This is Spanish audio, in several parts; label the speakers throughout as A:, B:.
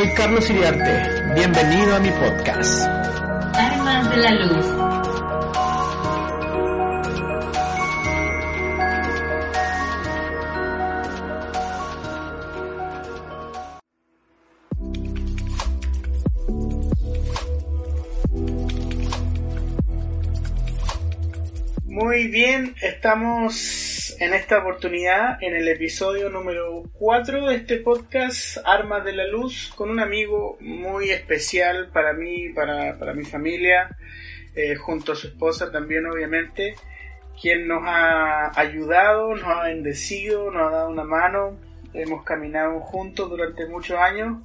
A: Soy Carlos Iriarte. Bienvenido a mi podcast.
B: Armas de la Luz.
C: Muy bien, estamos en esta oportunidad en el episodio número 4 de este podcast Armas de la Luz con un amigo muy especial para mí, para, para mi familia, eh, junto a su esposa también obviamente, quien nos ha ayudado, nos ha bendecido, nos ha dado una mano, hemos caminado juntos durante muchos años.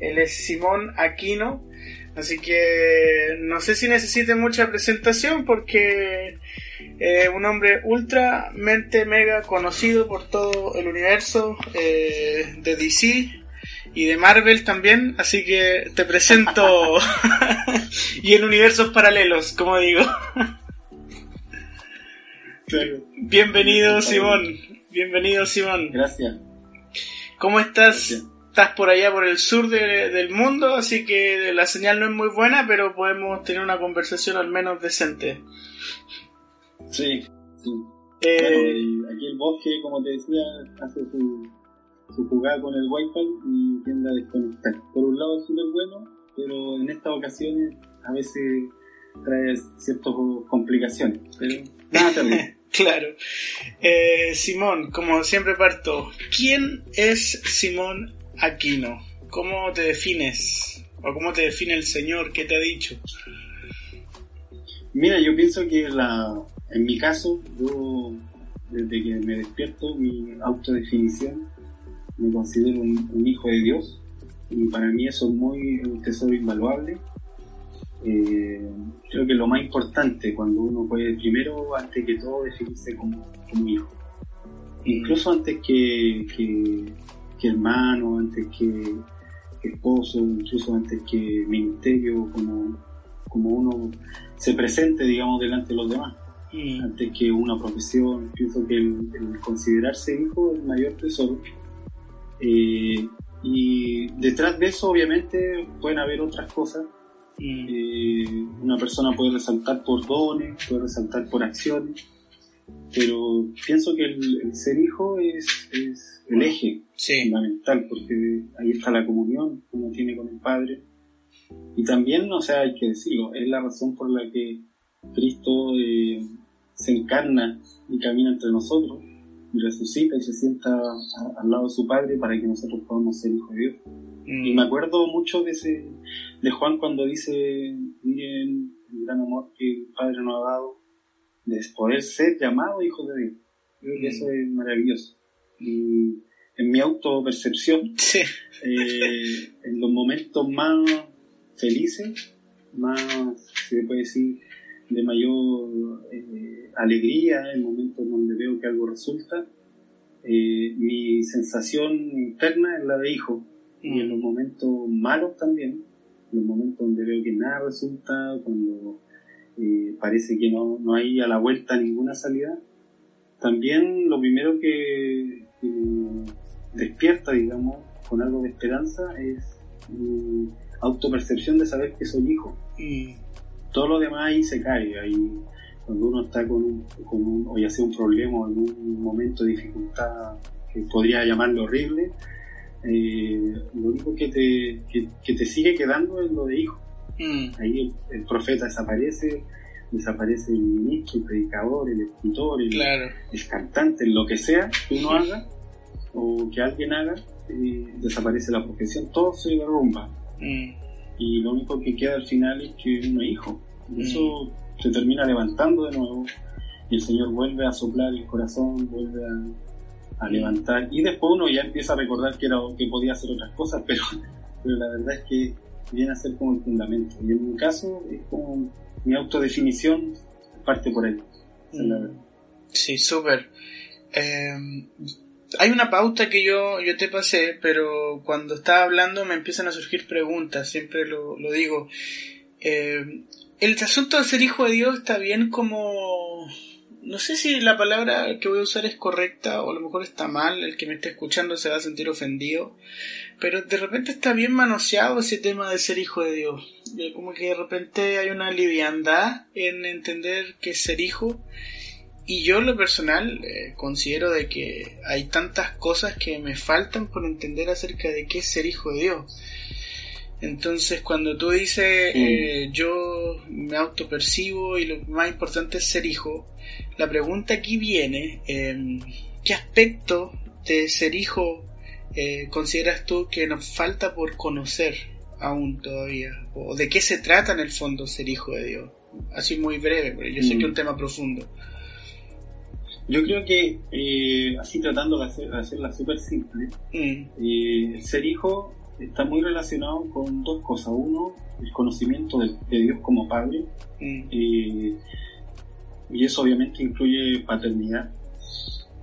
C: Él es Simón Aquino, así que no sé si necesite mucha presentación porque eh, un hombre ultramente mega conocido por todo el universo eh, de DC y de Marvel también, así que te presento y en universos paralelos, como digo. Bienvenido Simón, bienvenido Simón.
D: Gracias.
C: ¿Cómo estás?
D: Gracias.
C: Estás por allá por el sur de- del mundo, así que la señal no es muy buena, pero podemos tener una conversación al menos decente.
D: Sí, sí.
C: Eh,
D: aquí el bosque, como te decía, hace su, su jugada con el wifi y tiende a desconectar. Por un lado es súper bueno, pero en estas ocasiones a veces trae ciertas complicaciones. Pero nada terrible.
C: Claro. Eh, Simón, como siempre parto, ¿quién es Simón Aquino? ¿Cómo te defines? ¿O cómo te define el Señor? ¿Qué te ha dicho?
D: Mira, yo pienso que la, en mi caso, yo desde que me despierto, mi autodefinición, me considero un, hijo de Dios y para mí eso es muy un tesoro invaluable. Eh, creo que lo más importante cuando uno puede primero, antes que todo, definirse como, como hijo. Incluso antes que, que hermano, antes que, esposo, incluso antes que ministerio, como, como uno se presente, digamos, delante de los demás,
C: Mm,
D: antes que una profesión. Pienso que el, el considerarse hijo es el mayor tesoro. Eh, y detrás de eso, obviamente, pueden haber otras cosas.
C: mm,
D: Eh, una persona puede resaltar por dones, puede resaltar por acciones, pero pienso que el, el ser hijo es, es el eje
C: sí.
D: fundamental, porque ahí está la comunión que uno tiene con el Padre. Y también, o sea, hay que decirlo, es la razón por la que Cristo eh, se encarna y camina entre nosotros, y resucita y se sienta a- al lado de su Padre para que nosotros podamos ser hijos de Dios.
C: Mm,
D: Y me acuerdo mucho de ese, de Juan cuando dice, miren el gran amor que el Padre nos ha dado, de poder ser llamados hijos de Dios. Creo que
C: Mm.
D: eso es maravilloso. Y en mi autopercepción,
C: Sí.
D: eh, en los momentos más felices, más, se puede decir, de mayor eh, alegría, en momentos donde veo que algo resulta, eh, mi sensación interna es la de hijo. Y en los
C: Mm,
D: momentos malos también, en los momentos donde veo que nada resulta, cuando eh, parece que no, no hay a la vuelta ninguna salida, también lo primero que, despierta, digamos, con algo de esperanza es mi autopercepción de saber que soy hijo.
C: mm,
D: Todo lo demás ahí se cae, ahí cuando uno está con un, con un o ya sea un problema o en un momento de dificultad que podría llamarlo horrible, eh, lo único que te, que, que te sigue quedando es lo de hijo.
C: Mm,
D: Ahí el, el profeta desaparece, desaparece el ministro, el predicador, el escritor, el,
C: claro.
D: el cantante, lo que sea que uno haga o que alguien haga, eh, desaparece la profesión, todo se derrumba.
C: Mm,
D: Y lo único que queda al final es que uno es hijo. Y eso se termina levantando de nuevo y el Señor vuelve a soplar el corazón, vuelve a, a levantar y después uno ya empieza a recordar que, era, que podía hacer otras cosas, pero, pero la verdad es que viene a ser como el fundamento. Y en mi caso es como mi autodefinición parte por ahí. La verdad.
C: Sí, súper. Eh, hay una pauta que yo, yo te pasé, pero cuando estaba hablando me empiezan a surgir preguntas, siempre lo, lo digo. Eh, el asunto de ser hijo de Dios está bien como no sé si la palabra que voy a usar es correcta o a lo mejor está mal, el que me esté escuchando se va a sentir ofendido, pero de repente está bien manoseado ese tema de ser hijo de Dios. Como que de repente hay una liviandad en entender que es ser hijo y yo en lo personal eh, considero de que hay tantas cosas que me faltan por entender acerca de qué es ser hijo de Dios. Entonces, cuando tú dices eh, yo me autopercibo y lo más importante es ser hijo, la pregunta aquí viene, em, ¿qué aspecto de ser hijo eh, consideras tú que nos falta por conocer aún todavía? ¿O de qué se trata en el fondo ser hijo de Dios? Así muy breve, porque yo sé que es un tema profundo.
D: Yo creo que, eh, así tratando de, hacer, hacerla súper simple, el ser hijo está muy relacionado con dos cosas. Uno, el conocimiento de, Dios como Padre, mm. Eh, y eso obviamente incluye paternidad,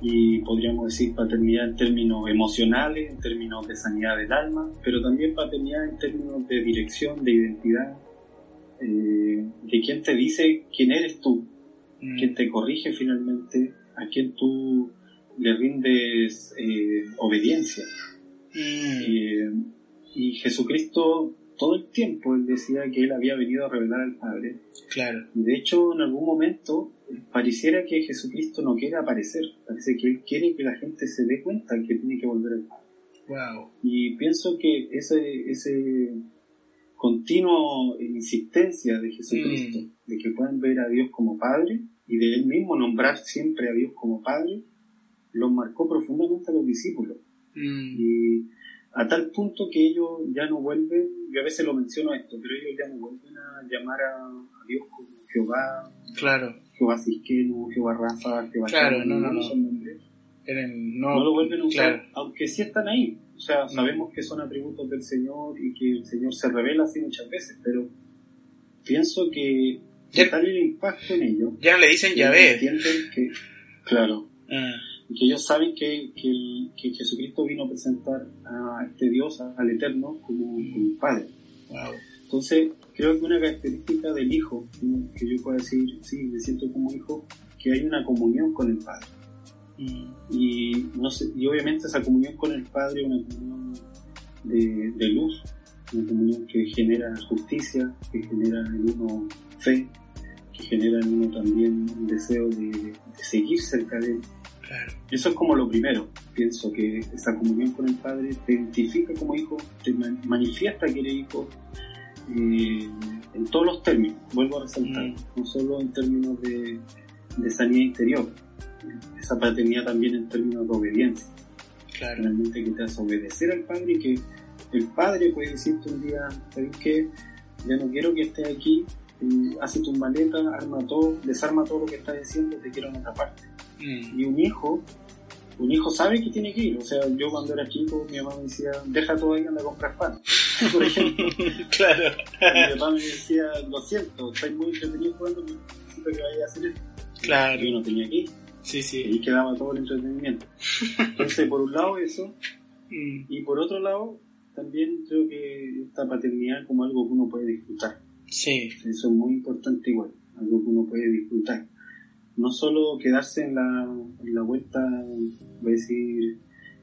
D: y podríamos decir paternidad en términos emocionales, en términos de sanidad del alma, pero también paternidad en términos de dirección, de identidad, eh, de quién te dice quién eres tú, mm. quién te corrige finalmente, a quién tú le rindes eh, obediencia. Mm. Y Jesucristo todo el tiempo él decía que él había venido a revelar al Padre.
C: Claro.
D: De hecho, en algún momento pareciera que Jesucristo no quiere aparecer. Parece que él quiere que la gente se dé cuenta que tiene que volver al Padre.
C: Wow.
D: Y pienso que ese, ese continuo insistencia de Jesucristo, mm. de que puedan ver a Dios como Padre y de él mismo nombrar siempre a Dios como Padre, los marcó profundamente a los discípulos. Mm. Y a tal punto que ellos ya no vuelven, yo a veces lo menciono esto, pero ellos ya no vuelven a llamar a, Dios como Jehová,
C: claro.
D: Jehová Cisqueno, Jehová Rafa, Jehová
C: claro, no, no, no.
D: no, lo vuelven a usar, aunque sí están ahí. O sea, sabemos que son atributos del Señor y que el Señor se revela así muchas veces, pero pienso que tal el impacto en ellos.
C: Ya le dicen Yahvé.
D: Entienden que, claro. Ah que ellos saben que, que, Jesucristo vino a presentar a este Dios, al Eterno, como, como Padre. Entonces, creo que una característica del Hijo, que yo puedo decir, sí, me siento como hijo, que hay una comunión con el Padre. Mm. Y, no sé, y obviamente esa comunión con el Padre es una comunión de, de, luz, una comunión que genera justicia, que genera en uno fe, que genera en uno también un deseo de, de seguir cerca de Él eso es como lo primero. Pienso que esa comunión con el Padre te identifica como hijo, te manifiesta que eres hijo eh, en todos los términos, vuelvo a resaltar, mm. no solo en términos de, sanidad interior, esa paternidad también en términos de obediencia.
C: Claro.
D: Realmente que te hace obedecer al Padre y que el Padre puede decirte un día, ¿sabes qué? Ya no quiero que estés aquí, eh, hace tu maleta, arma todo, desarma todo lo que estás diciendo, te quiero en otra parte. Mm. Y un hijo, un hijo sabe que tiene que ir. O sea, yo cuando era chico, mi mamá me decía, deja todo ahí, anda a comprar pan. Por ejemplo.
C: claro.
D: mi mamá me decía, lo siento, estáis muy entretenido jugando, necesito que vaya a hacer esto.
C: Claro.
D: Yo no tenía que ir.
C: Sí, sí.
D: Y quedaba todo el entretenimiento. Entonces, por un lado eso, mm. y por otro lado, también creo que esta paternidad como algo que uno puede disfrutar.
C: Sí.
D: Eso es muy importante igual, algo que uno puede disfrutar no solo quedarse en la, en la vuelta, voy a decir,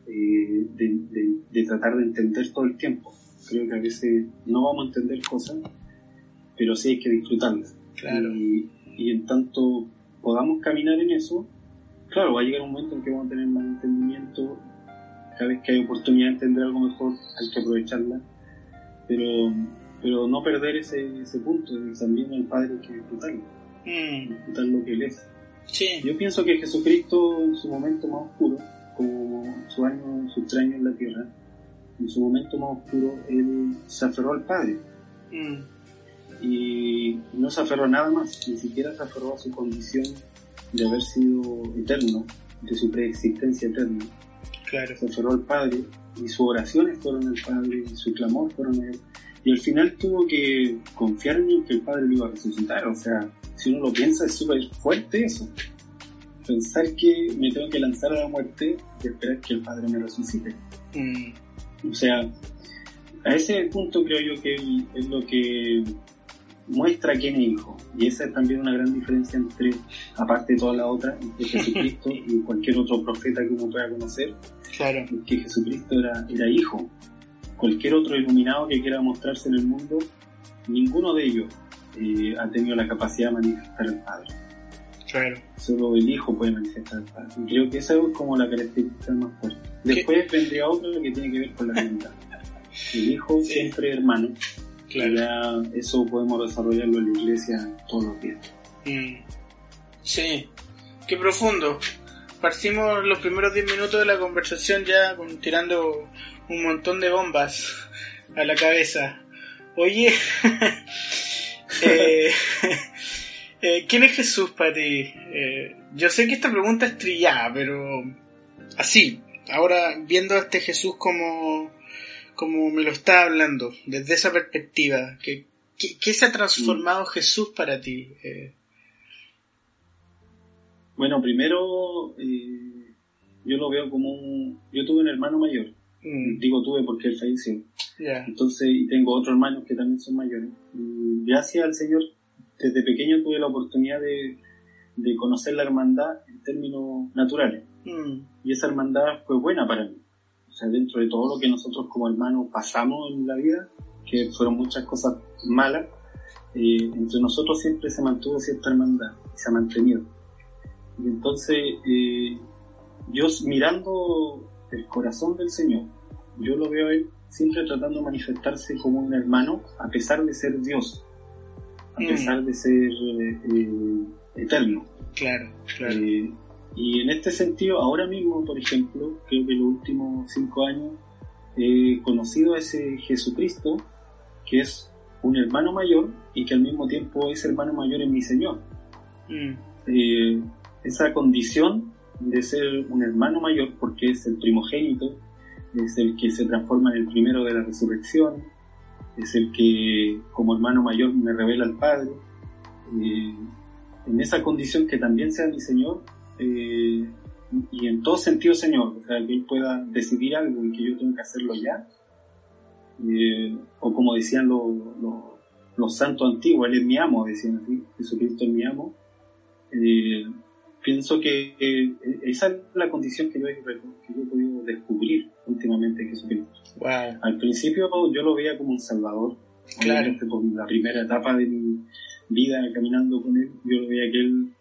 D: eh, de, tratar de entender todo el tiempo. Creo que a veces no vamos a entender cosas, pero sí hay que disfrutarlas.
C: Claro.
D: Y, en tanto podamos caminar en eso, claro, va a llegar un momento en que vamos a tener más entendimiento. Cada vez que hay oportunidad de entender algo mejor, hay que aprovecharla. Pero, pero no perder ese, ese punto, también el Padre hay que disfrutarlo. Mm. Disfrutar lo que Él es. Yo pienso que Jesucristo en su momento más oscuro, como su año, su extraño en la tierra, en su momento más oscuro, él se aferró al Padre. Mm. Y no se aferró a nada más, ni siquiera se aferró a su condición de haber sido eterno, de su preexistencia eterna.
C: Claro.
D: Se aferró al Padre y sus oraciones fueron al Padre y su clamor fueron a Él. Y al final tuvo que confiar en que el Padre lo iba a resucitar. O sea, si uno lo piensa, es súper fuerte eso. Pensar que me tengo que lanzar a la muerte y esperar que el Padre me resucite. Mm. O sea, a ese punto creo yo que es lo que muestra quién es hijo. Y esa es también una gran diferencia entre, aparte de toda la otra, entre Jesucristo y cualquier otro profeta que uno pueda conocer.
C: Claro.
D: Que Jesucristo era, era hijo. Cualquier otro iluminado que quiera mostrarse en el mundo, ninguno de ellos eh, ha tenido la capacidad de manifestar al Padre.
C: Claro.
D: Solo el Hijo puede manifestar al Padre. Y creo que esa es como la característica más fuerte. Después vendría otra que tiene que ver con la hermandad. El Hijo
C: Sí.
D: siempre hermano.
C: Claro.
D: Ya eso podemos desarrollarlo en la iglesia todos los días.
C: Mm. Sí, qué profundo. Partimos los primeros 10 minutos de la conversación ya con- tirando un montón de bombas a la cabeza. Oye, eh, eh, ¿quién es Jesús para ti? Eh, yo sé que esta pregunta es trillada, pero así, ahora viendo a este Jesús como, como me lo está hablando, desde esa perspectiva, ¿qué, qué, qué se ha transformado Jesús para ti?
D: Bueno, primero yo lo veo como un... Yo tuve un hermano mayor.
C: Mm,
D: Digo tuve porque él falleció. Entonces, y tengo otros hermanos que también son mayores. Y gracias al Señor, desde pequeño tuve la oportunidad de, de conocer la hermandad en términos naturales.
C: Mm,
D: Y esa hermandad fue buena para mí. O sea, dentro de todo lo que nosotros como hermanos pasamos en la vida, que fueron muchas cosas malas, eh, entre nosotros siempre se mantuvo cierta hermandad y se ha mantenido. Y entonces, eh, yo mirando el corazón del Señor, yo lo veo a Él siempre tratando de manifestarse como un hermano, a pesar de ser Dios, a
C: Mm.
D: pesar de ser eh, eh, eterno.
C: claro, claro.
D: Eh, y en este sentido, ahora mismo, por ejemplo, creo que en los últimos cinco años he conocido a ese Jesucristo que es un hermano mayor y que al mismo tiempo es hermano mayor en mi Señor.
C: Mm,
D: Eh, esa condición de ser un hermano mayor, porque es el primogénito, es el que se transforma en el primero de la resurrección, es el que como hermano mayor me revela al Padre. Eh, en esa condición que también sea mi Señor, eh, y en todo sentido Señor, que Él pueda decidir algo y que yo tengo que hacerlo ya, eh, o como decían los, los, los santos antiguos, Él es mi amo, decían así, Jesucristo es mi amo, pienso que eh, esa es la condición que yo, he, que yo he podido descubrir últimamente en Jesucristo.
C: wow.
D: Al principio yo lo veía como un salvador,
C: Claro.
D: Por la primera etapa de mi vida caminando con él, yo lo veía que él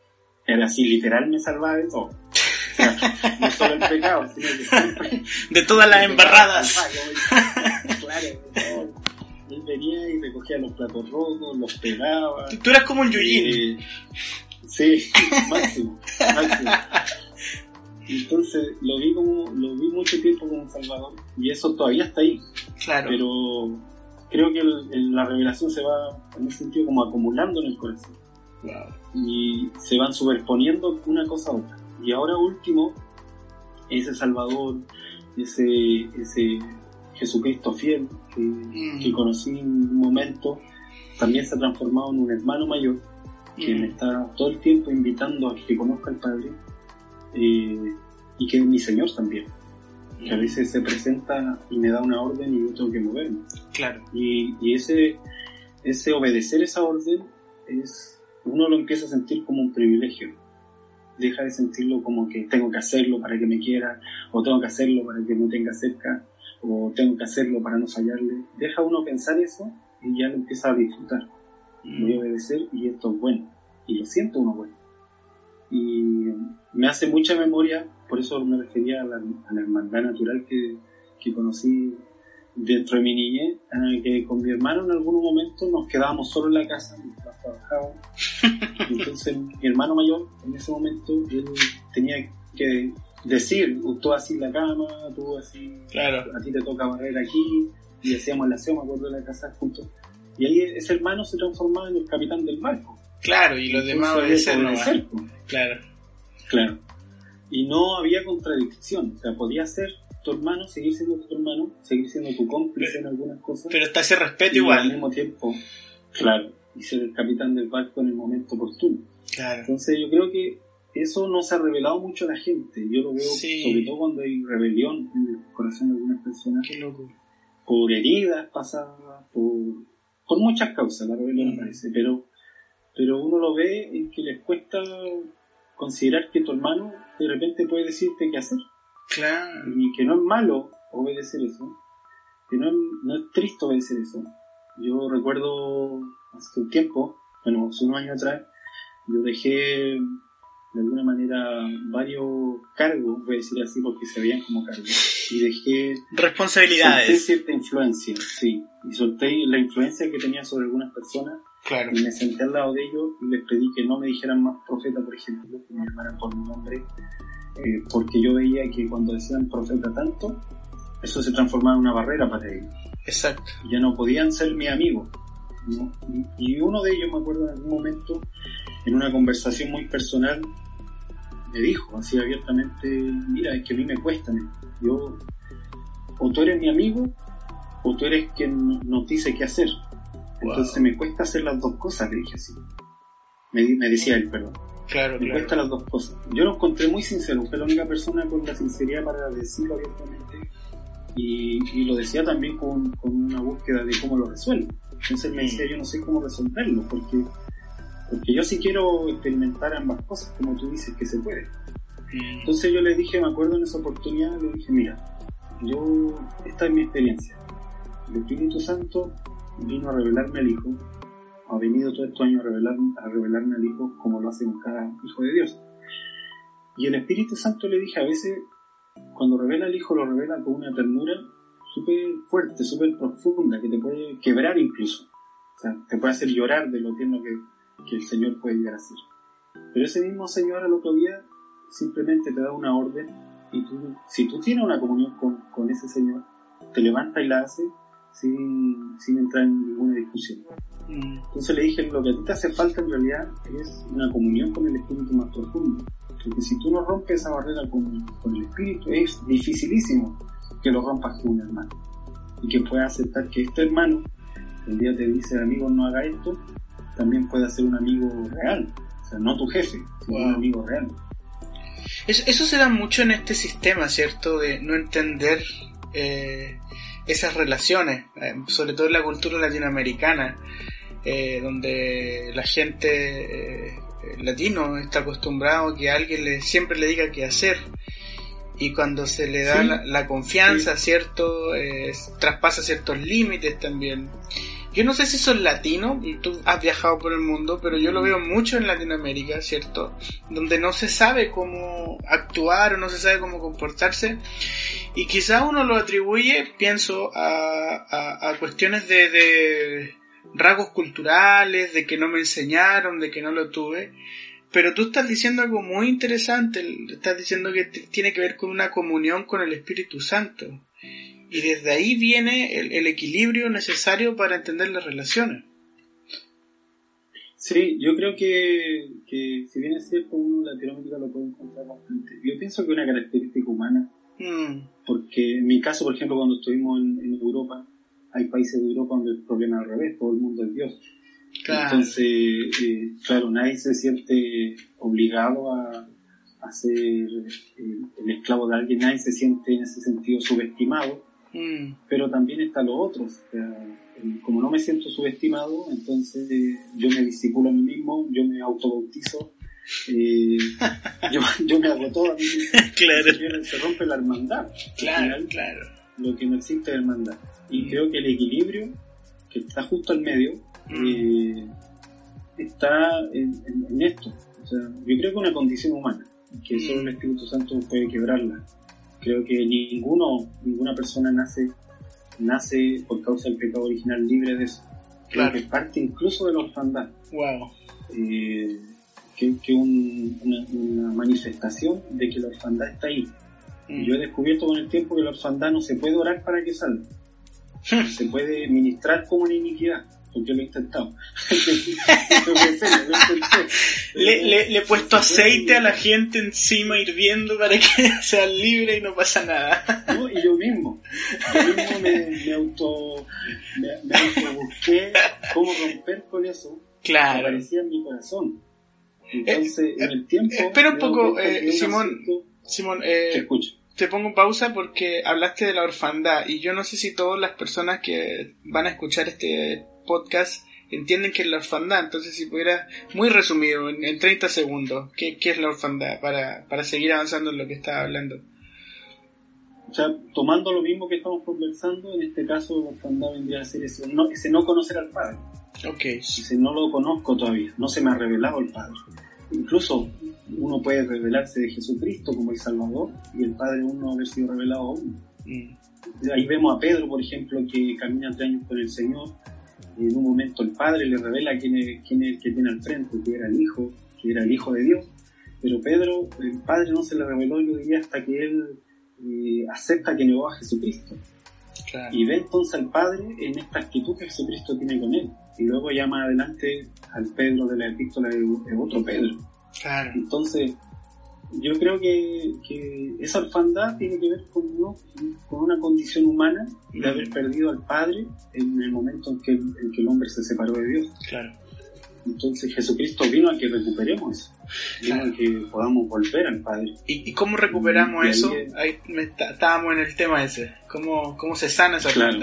D: era así, literal me salvaba de todo. O sea, no solo el pecado, sino que siempre
C: De todas las embarradas.
D: Claro. Él venía y recogía los platos rotos, los pegaba.
C: Tú eras como un Yuyin.
D: Eh, sí, máximo, máximo. Entonces lo vi como, lo vi mucho tiempo como un salvador y eso todavía está ahí,
C: Claro.
D: pero creo que el- el- la revelación se va en ese sentido como acumulando en el corazón
C: Wow.
D: y se van superponiendo una cosa a otra. Y ahora último, ese Salvador, ese, ese Jesucristo fiel que,
C: Mm.
D: que conocí en un momento, también se ha transformado en un hermano mayor que
C: Mm.
D: me está todo el tiempo invitando a que conozca al Padre eh, y que es mi Señor también. Que a veces se presenta y me da una orden y yo tengo que moverme.
C: Claro.
D: Y, y ese, ese obedecer esa orden es, uno lo empieza a sentir como un privilegio. Deja de sentirlo como que tengo que hacerlo para que me quiera, o tengo que hacerlo para que me tenga cerca, o tengo que hacerlo para no fallarle. Deja uno pensar eso y ya lo empieza a disfrutar. Voy a obedecer y esto es bueno. Y lo siento uno bueno. Y me hace mucha memoria, por eso me refería a la, a la hermandad natural que, que conocí dentro de mi niñez, eh, que con mi hermano en algún momento nos quedábamos solo en la casa mientras trabajábamos. Entonces mi hermano mayor en ese momento él tenía que decir, tú así la cama, tú así,
C: Claro.
D: a ti te toca barrer aquí, y hacíamos la aseo, me acuerdo de la casa juntos. Y ahí ese hermano se transformaba en el capitán del barco.
C: Claro, y los demás
D: pues.
C: Claro.
D: Claro. Y no había contradicción. O sea, podía ser tu hermano, seguir siendo tu hermano, seguir siendo tu cómplice en algunas cosas.
C: Pero está ese respeto
D: y al
C: igual.
D: mismo tiempo, claro, y ser el capitán del barco en el momento oportuno.
C: Claro.
D: Entonces yo creo que eso no se ha revelado mucho a la gente. Yo lo veo
C: Sí.
D: sobre todo cuando hay rebelión en el corazón de algunas personas
C: Qué loco.
D: por heridas pasadas, por por muchas causas la rebelión aparece, pero, pero uno lo ve en que les cuesta considerar que tu hermano de repente puede decirte qué hacer.
C: Claro.
D: Y que no es malo obedecer eso, que no, no es triste obedecer eso. Yo recuerdo hace un tiempo, bueno, hace unos años atrás, yo dejé de alguna manera varios cargos, voy a decir así porque se veían como cargos, y dejé solté
C: Responsabilidades.
D: cierta influencia, sí, y solté la influencia que tenía sobre algunas personas
C: Claro.
D: y me senté al lado de ellos y les pedí que no me dijeran más profeta, por ejemplo, que me llamaran por mi nombre, eh, porque yo veía que cuando decían profeta tanto, eso se transformaba en una barrera para ellos.
C: Exacto.
D: Y ya no podían ser mis amigos. ¿no? Y, y uno de ellos, me acuerdo en algún momento, en una conversación muy personal, me dijo así abiertamente, mira, es que a mí me cuesta, me- yo, o tú eres mi amigo, o tú eres quien nos dice qué hacer. Entonces me cuesta hacer las dos cosas, le dije así. Me, me decía él, perdón.
C: Claro,
D: Me
C: claro.
D: cuesta las dos cosas. Yo lo encontré muy sincero, fue la única persona con la sinceridad para decirlo abiertamente y, y lo decía también con, con una búsqueda de cómo lo resuelvo. Entonces él me decía, yo no sé cómo resolverlo, porque, porque yo sí quiero experimentar ambas cosas, como tú dices que se puede.
C: Mm.
D: Entonces yo le dije, me acuerdo en esa oportunidad, le dije, mira, yo, esta es mi experiencia. El Espíritu Santo vino a revelarme al Hijo, ha venido todo estos años a, revelar, a revelarme al Hijo como lo hace con cada Hijo de Dios. Y el Espíritu Santo le dije, a veces cuando revela al Hijo lo revela con una ternura súper fuerte, súper profunda, que te puede quebrar incluso. O sea, te puede hacer llorar de lo tierno que, que el Señor puede llegar a ser. Pero ese mismo Señor al otro día simplemente te da una orden y tú, si tú tienes una comunión con, con ese Señor, te levanta y la hace sin, sin entrar en ninguna discusión.
C: Mm.
D: Entonces le dije, lo que a ti te hace falta en realidad es una comunión con el Espíritu más profundo. Porque si tú no rompes esa barrera con, con el Espíritu, es dificilísimo que lo rompas con un hermano. Y que puedas aceptar que este hermano, el día te dice, amigo, no haga esto, también pueda ser un amigo real. O sea, no tu jefe, sino
C: Wow.
D: un amigo real.
C: Eso, eso se da mucho en este sistema, ¿cierto? De no entender eh, esas relaciones, eh, sobre todo en la cultura latinoamericana, eh, donde la gente eh, latino está acostumbrado a que alguien le, siempre le diga qué hacer. Y cuando se le da
D: Sí.
C: la, la confianza, ¿cierto? Traspasa ciertos límites también. Yo no sé si son latinos, y tú has viajado por el mundo, pero yo lo veo mucho en Latinoamérica, ¿cierto? Donde no se sabe cómo actuar o no se sabe cómo comportarse. Y quizá uno lo atribuye, pienso, a, a- a cuestiones de, de rasgos culturales, de que no me enseñaron, de que no lo tuve. Pero tú estás diciendo algo muy interesante, estás diciendo que tiene que ver con una comunión con el Espíritu Santo. Y desde ahí viene el, el equilibrio necesario para entender las relaciones.
D: Sí, yo creo que, que si bien es cierto, uno en Latinoamérica lo puede encontrar bastante. Yo pienso que una característica humana
C: Mm,
D: Porque en mi caso, por ejemplo, cuando estuvimos en, en Europa, hay países de Europa donde el problema es al revés, todo el mundo es Dios.
C: claro.
D: Entonces, eh, claro, nadie se siente obligado a, a ser eh, el esclavo de alguien, nadie se siente en ese sentido subestimado,
C: Mm,
D: pero también está lo otro. O sea, como no me siento subestimado, entonces eh, yo me discipulo a mí mismo, yo me autobautizo, eh, yo, yo me hago todo a mí mismo.
C: claro,
D: se rompe la hermandad.
C: Claro,
D: final,
C: claro.
D: lo que no existe es hermandad. Y
C: Mm.
D: creo que el equilibrio, que está justo al medio,
C: Mm.
D: eh, está en, en- en esto. O sea, yo creo que es una condición humana, que solo el Espíritu Santo puede quebrarla. Creo que ninguno, ninguna persona nace, nace por causa del pecado original libre de eso. Creo
C: Claro.
D: que parte incluso de la orfandad.
C: Wow.
D: eh, que, que un- una, una manifestación de que la orfandad está ahí.
C: Mm.
D: Yo he descubierto con el tiempo que la orfandad no se puede orar para que salga. se puede ministrar como una iniquidad, porque lo he intentado.
C: Le, le, le he puesto aceite a la gente encima hirviendo para que sea libre y no pasa nada.
D: ¿no? Y yo mismo, yo mismo me, me auto, me, me auto busqué cómo romper con eso que
C: Claro.
D: aparecía en mi corazón. Entonces, en el tiempo...
C: espera un poco, eh, Simón. Simón,
D: Te
C: eh,
D: escucho.
C: te pongo pausa porque hablaste de la orfandad y yo no sé si todas las personas que van a escuchar este podcast entienden que es la orfandad. Entonces, si pudiera, muy resumido, en, en 30 segundos, ¿qué, ¿qué, es la orfandad? Para, para seguir avanzando en lo que estaba hablando.
D: O sea, tomando lo mismo que estamos conversando, en este caso la orfandad vendría a ser ese no, ese no conocer al Padre.
C: Ok.
D: Ese no lo conozco todavía, no se me ha revelado el Padre. Incluso uno puede revelarse de Jesucristo como el Salvador y el Padre aún no haber sido revelado aún. Mm. Ahí vemos a Pedro, por ejemplo, que camina tres años con el Señor. Y en un momento el Padre le revela quién es, quién es el que tiene al frente, que era el Hijo, que era el Hijo de Dios. Pero Pedro, el Padre no se le reveló, yo diría, hasta que él eh, acepta que negó a Jesucristo. Y ve entonces al Padre en esta actitud que Jesucristo tiene con él. Y luego ya más adelante al Pedro de la epístola es otro Pedro. Entonces, yo creo que, que, esa orfandad tiene que ver con, con una condición humana de haber perdido al Padre en el momento en que, en que el hombre se separó de Dios.
C: Claro.
D: Entonces Jesucristo vino a que recuperemos eso, vino a que podamos volver al Padre.
C: ¿Y, cómo recuperamos eso? Ahí, estábamos en el tema ese, ¿cómo, cómo se sana esa claro.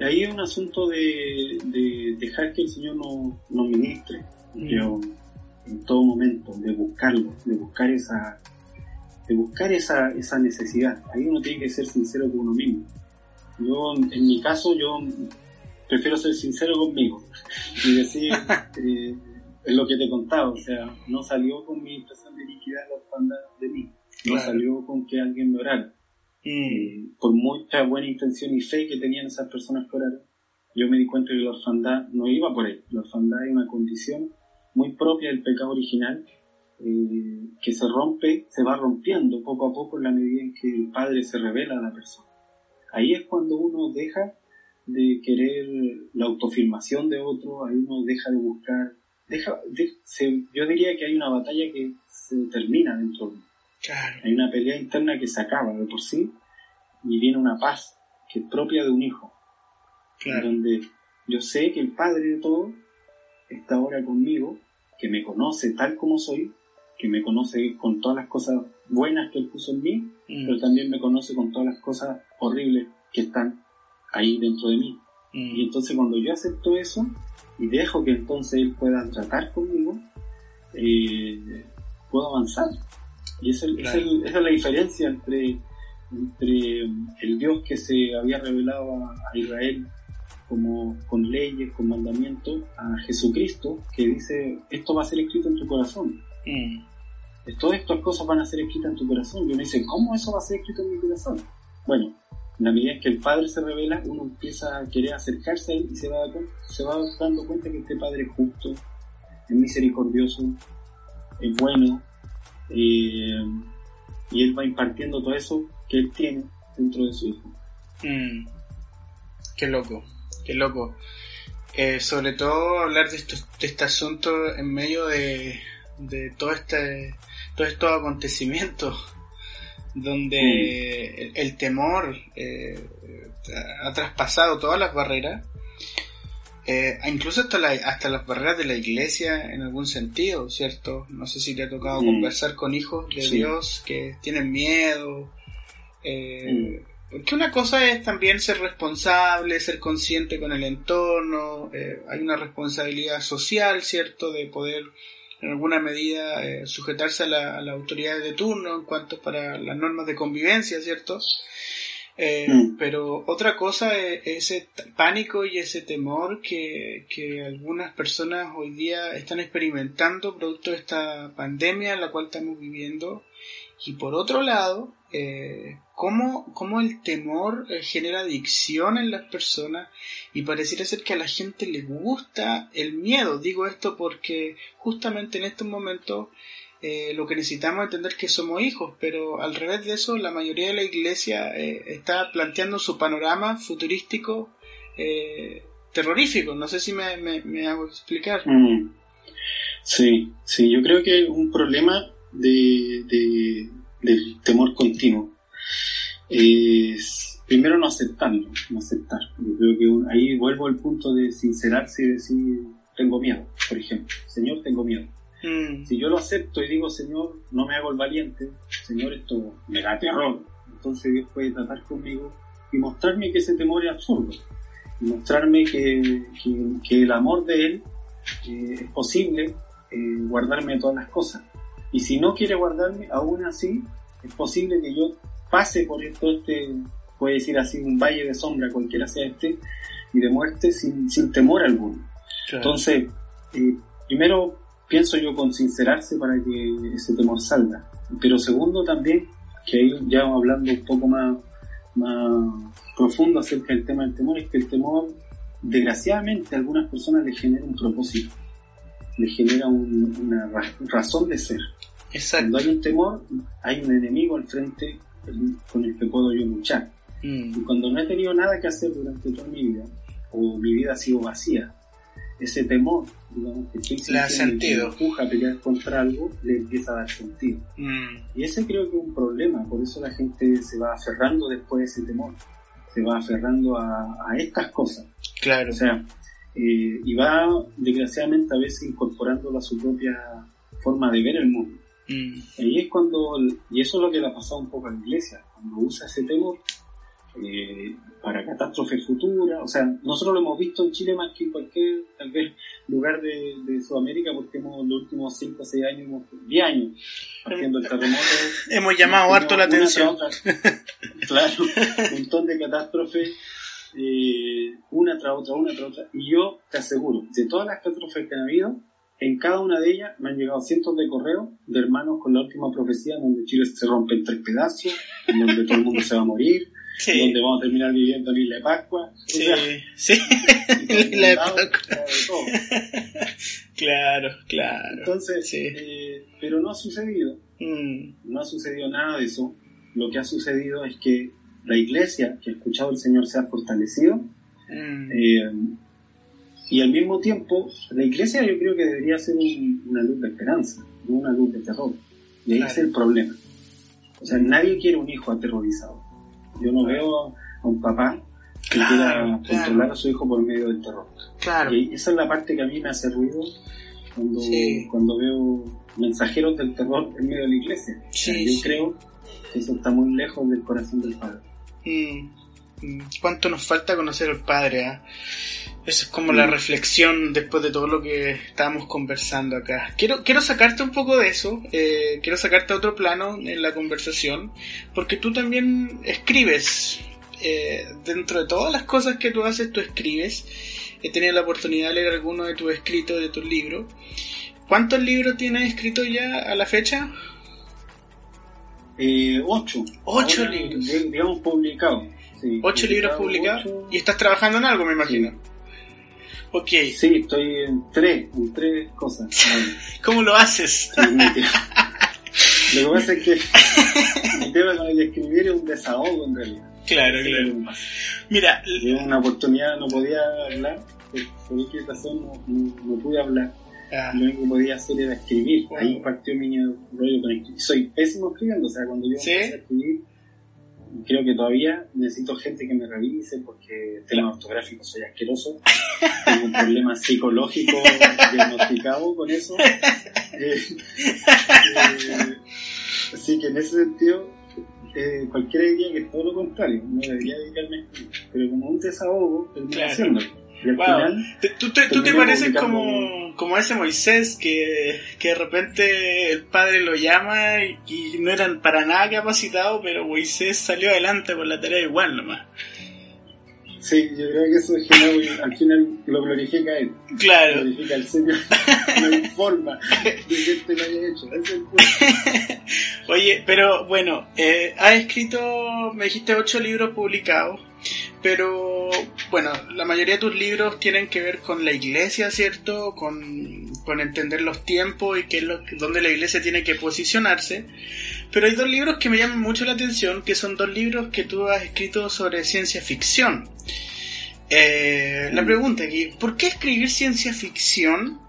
D: Y ahí es un asunto de, de, dejar que el Señor nos, nos ministre, mm. En todo momento, de buscarlo, de buscar esa de buscar esa, esa necesidad. Ahí uno tiene que ser sincero con uno mismo. Yo, en mi caso, yo prefiero ser sincero conmigo y decir eh, es lo que te contaba, o sea, no salió con mi impresión de liquidar la orfandad de mí, no salió con que alguien me orara. Mm. Eh, por mucha buena intención y fe que tenían esas personas que oraron, yo me di cuenta que la orfandad no iba por ahí. La orfandad es una condición muy propia del pecado original eh, que se rompe, se va rompiendo poco a poco en la medida en que el Padre se revela a la persona. Ahí es cuando uno deja de querer la autofirmación de otro, ahí uno deja de buscar, deja, yo diría que hay una batalla que se termina dentro de Hay una pelea interna que se acaba de por sí y viene una paz que es propia de un hijo, donde yo sé que el Padre de todo está ahora conmigo, que me conoce tal como soy, que me conoce con todas las cosas buenas que Él puso en mí, mm. pero también me conoce con todas las cosas horribles que están ahí dentro de mí. Mm. Y entonces cuando yo acepto eso y dejo que entonces él pueda tratar conmigo, eh, puedo avanzar. Y esa es la diferencia entre, entre el Dios que se había revelado a, Israel como con leyes, con mandamientos, a Jesucristo que dice, esto va a ser escrito en tu corazón. Mm. Todas estas cosas van a ser escritas en tu corazón. Y uno dice, ¿cómo eso va a ser escrito en mi corazón? Bueno, en la medida en que el Padre se revela, uno empieza a querer acercarse a Él y se va, se va dando cuenta que este Padre es justo, es misericordioso, es bueno, eh, y Él va impartiendo todo eso que Él tiene dentro de su Hijo.
C: Mm. Qué loco, qué loco. Eh, sobre todo hablar de, de este asunto en medio de, de todo este, todos estos acontecimientos donde el, temor eh, ha traspasado todas las barreras, eh, incluso hasta, hasta las barreras de la iglesia en algún sentido, ¿cierto? No sé si te ha tocado conversar con hijos de Dios que tienen miedo. Porque una cosa es también ser responsable, ser consciente con el entorno, hay una responsabilidad social, ¿cierto? De poder en alguna medida eh, sujetarse a, la, a las autoridades de turno en cuanto para las normas de convivencia, ¿cierto? Eh, mm. Pero otra cosa es ese pánico y ese temor que, que, algunas personas hoy día están experimentando producto de esta pandemia en la cual estamos viviendo. Y por otro lado, eh, cómo, cómo, el temor eh, genera adicción en las personas y pareciera ser que a la gente le gusta el miedo. Digo esto porque justamente en estos momentos eh, lo que necesitamos es entender que somos hijos, pero al revés de eso, la mayoría de la iglesia eh, está planteando su panorama futurístico terrorífico. No sé si me, me, hago explicar.
D: Mm. Sí, sí, yo creo que un problema de, de del temor continuo. Es, primero no aceptarlo, no aceptar. Yo creo que ahí vuelvo al punto de sincerarse y decir, tengo miedo, por ejemplo. Señor, tengo miedo. Mm. Si yo lo acepto y digo, Señor, no me hago el valiente, Señor, esto me da terror. Entonces Dios puede tratar conmigo y mostrarme que ese temor es absurdo. y mostrarme que, que, que el amor de Él eh, es posible eh, guardarme todas las cosas. Y si no quiere guardarme, aún así, es posible que yo pase por esto, este, puede decir así, un valle de sombra, cualquiera sea este, y de muerte sin, sin temor alguno. Entonces, eh, primero pienso yo con sincerarse para que ese temor salga. Pero segundo también, que ahí ya hablando un poco más, más profundo acerca del tema del temor, es que el temor, desgraciadamente, a algunas personas les genera un propósito, les genera un- una ra- razón de ser.
C: Exacto.
D: Cuando hay un temor, hay un enemigo al frente con el que puedo yo luchar.
C: Mm,
D: Y cuando no he tenido nada que hacer durante toda mi vida, o mi vida ha sido vacía, ese temor, digamos, que estoy
C: Le
D: que
C: sentido.
D: me empuja a pelear contra algo, le empieza a dar sentido.
C: mm,
D: Y ese creo que es un problema, por eso la gente se va aferrando después de ese temor, se va aferrando a, a estas cosas.
C: claro.
D: O sea, eh, y va desgraciadamente a veces incorporándolo a su propia forma de ver el mundo.
C: Mm,
D: Ahí es cuando, y eso es lo que le ha pasado un poco a la iglesia, cuando usa ese temor eh, para catástrofes futuras, o sea, nosotros lo hemos visto en Chile más que en cualquier, tal vez, lugar de, de Sudamérica, porque hemos los últimos 5 o 6 años, hemos- 10 años, partiendo el terremoto.
C: Hemos llamado harto la atención.
D: claro, un montón de catástrofes, eh, una tras otra, una tras otra. Y yo te aseguro, de todas las catástrofes que han habido, en cada una de ellas me han llegado cientos de correos de hermanos con la última profecía, en donde Chile se rompe en tres pedazos, en donde todo el mundo se va a morir, en
C: Sí,
D: donde vamos a terminar viviendo en Isla de Pascua. O
C: sí,
D: sea,
C: sí.
D: y
C: Isla de Pascua. Claro, claro.
D: Entonces,
C: Sí.
D: eh, pero no ha sucedido.
C: Mm,
D: no ha sucedido nada de eso. Lo que ha sucedido es que la iglesia que ha escuchado al Señor se ha fortalecido
C: mm,
D: eh, y al mismo tiempo la iglesia yo creo que debería ser un- una luz de esperanza, no una luz de terror. Y ahí
C: Claro.
D: es el problema. O sea, nadie quiere un hijo aterrorizado. Yo no veo a un papá que
C: Claro,
D: quiera
C: claro.
D: controlar a su hijo por medio del terror.
C: claro.
D: Y esa es la parte que a mí me hace ruido cuando,
C: Sí.
D: cuando veo mensajeros del terror en medio de la iglesia. O sea,
C: Sí,
D: yo
C: sí.
D: creo que eso está muy lejos del corazón del Padre.
C: Mm, mm, ¿Cuánto nos falta conocer al Padre? ah? Esa es como la
D: Mm.
C: reflexión después de todo lo que estábamos conversando acá. Quiero, quiero sacarte un poco de eso, eh, quiero sacarte a otro plano en la conversación, porque tú también escribes. eh, dentro de todas las cosas que tú haces, tú escribes. He tenido la oportunidad de leer algunos de tus escritos, de tus libros. ¿Cuántos libros tienes escritos ya a la fecha?
D: Eh, ocho.
C: Ocho
D: Ahora,
C: libros.
D: di- Digamos publicados. Sí,
C: Ocho libros
D: publicados, ocho.
C: Y estás trabajando en algo, me imagino. Ok,
D: Sí, estoy en tres, en tres cosas.
C: ¿cómo lo haces?
D: Sí. Lo que pasa es que mi tema con el escribir es un desahogo en realidad.
C: Claro, claro. Mira,
D: en una oportunidad no podía hablar, por por qué razón no, no, no pude hablar.
C: ah,
D: Lo único que podía hacer era escribir. Ahí partió mi rollo con escribir. Soy pésimo escribiendo, o sea, cuando yo
C: ¿Sí?
D: empecé a escribir, creo que todavía necesito gente que me revise porque temas ortográficos soy asqueroso. Tengo un problema psicológico diagnosticado con eso. Eh, eh, así que en ese sentido, eh, cualquiera diría que es todo lo contrario. No debería dedicarme. Pero como un desahogo, terminé
C: Claro.
D: haciéndolo. Y al
C: Wow.
D: final,
C: tú, te, tú te pareces como, como ese Moisés que, que de repente el padre lo llama y, y no eran para nada capacitados, pero Moisés salió adelante por la tarea igual nomás.
D: Sí, yo creo que eso al final lo glorifica él,
C: Claro.
D: glorifica al Señor, no informa de que este lo haya hecho. Ese es el punto.
C: Oye, pero bueno, eh, has escrito, me dijiste, ocho libros publicados, pero bueno, la mayoría de tus libros tienen que ver con la iglesia, ¿cierto? Con, con entender los tiempos y qué es lo, dónde la iglesia tiene que posicionarse. Pero hay dos libros que me llaman mucho la atención, que son dos libros que tú has escrito sobre ciencia ficción. Eh, la pregunta aquí, ¿por qué escribir ciencia ficción?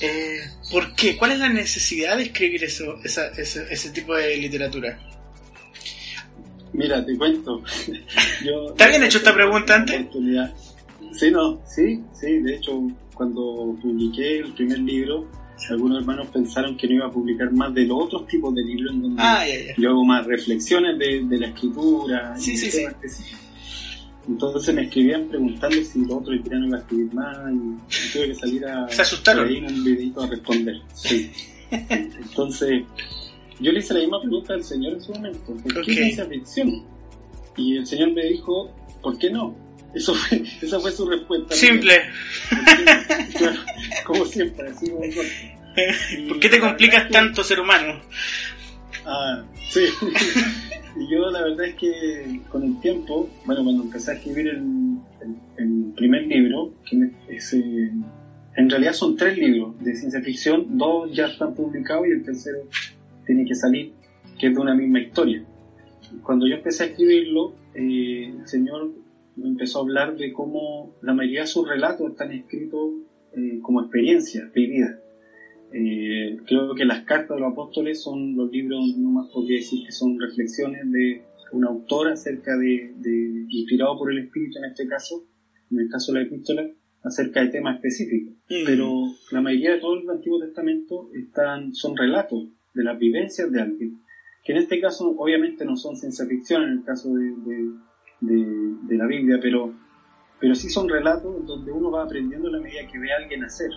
C: Eh, ¿Por qué? ¿Cuál es la necesidad de escribir eso, esa, ese, ese tipo de literatura?
D: Mira, te cuento. Yo,
C: ¿Te habían hecho esta pregunta antes?
D: Sí, no, sí, sí. De hecho, cuando publiqué el primer libro, algunos hermanos pensaron que no iba a publicar más de los otros tipos de libros en donde
C: Ah, ya, ya.
D: yo hago más reflexiones de, de la escritura
C: Sí,
D: y
C: sí,
D: específicos. Entonces me escribían preguntando si los otros italianos iban a escribir más y tuve que salir a,
C: Se asustaron.
D: a un videito a responder. Sí. Entonces, yo le hice la misma pregunta al señor en su momento, ¿por qué
C: Ok.
D: ciencia ficción? Y el señor me dijo, ¿por qué no? Eso fue, esa fue su respuesta.
C: Simple.
D: Claro, como siempre, así como
C: ¿Por qué te complicas
D: que-
C: tanto, ser humano?
D: Ah, sí. y yo la verdad es que con el tiempo, bueno, cuando empecé a escribir el, el- el primer libro, que es, eh, en realidad son tres libros de ciencia ficción, dos ya están publicados y el tercero tiene que salir, que es de una misma historia. Cuando yo empecé a escribirlo, eh, el señor me empezó a hablar de cómo la mayoría de sus relatos están escritos eh, como experiencias vividas. Eh, creo que las cartas de los apóstoles son los libros, no más podría decir que son reflexiones de un autor acerca de, de- inspirado por el Espíritu en este caso, en el caso de la epístola, acerca de temas específicos.
C: Mm.
D: Pero la mayoría de todo el Antiguo Testamento están, son relatos de las vivencias de alguien, que en este caso obviamente no son ciencia ficción en el caso de, de- de- de la Biblia, pero, pero sí son relatos donde uno va aprendiendo a la medida que ve a alguien hacer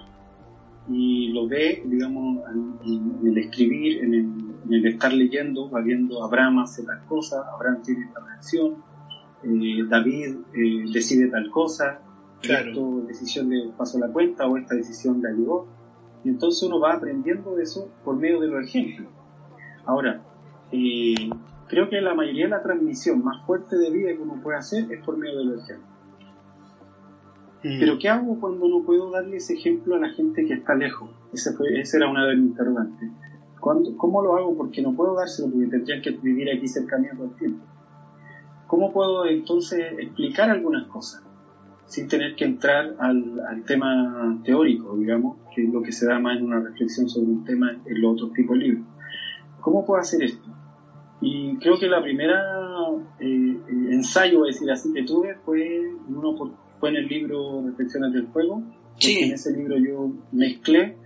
D: y lo ve, digamos, en, en el escribir, en el, en el estar leyendo, va viendo Abraham hace tal cosa, Abraham tiene esta reacción, eh, David eh, decide tal cosa,
C: Claro.
D: esto decisión le pasó la cuenta o esta decisión le ayudó. Y entonces uno va aprendiendo de eso por medio de los ejemplos. Ahora, eh, creo que la mayoría de la transmisión más fuerte de vida que uno puede hacer es por medio de los ejemplos.
C: Mm.
D: Pero ¿qué hago cuando no puedo darle ese ejemplo a la gente que está lejos? Ese fue, esa era una de mis interrogantes. ¿Cuándo- ¿Cómo lo hago? Porque no puedo dárselo porque tendrían que vivir aquí cerca mío todo el tiempo. ¿Cómo puedo entonces explicar algunas cosas? Sin tener que entrar al, al tema teórico, digamos, que es lo que se da más en una reflexión sobre un tema en los otros tipos de libros. ¿Cómo puedo hacer esto? Y creo que la primera eh, eh, ensayo, voy a decir así, que tuve fue, uno por- fue en el libro Reflexiones del Fuego,
C: Sí.
D: en ese libro yo mezclé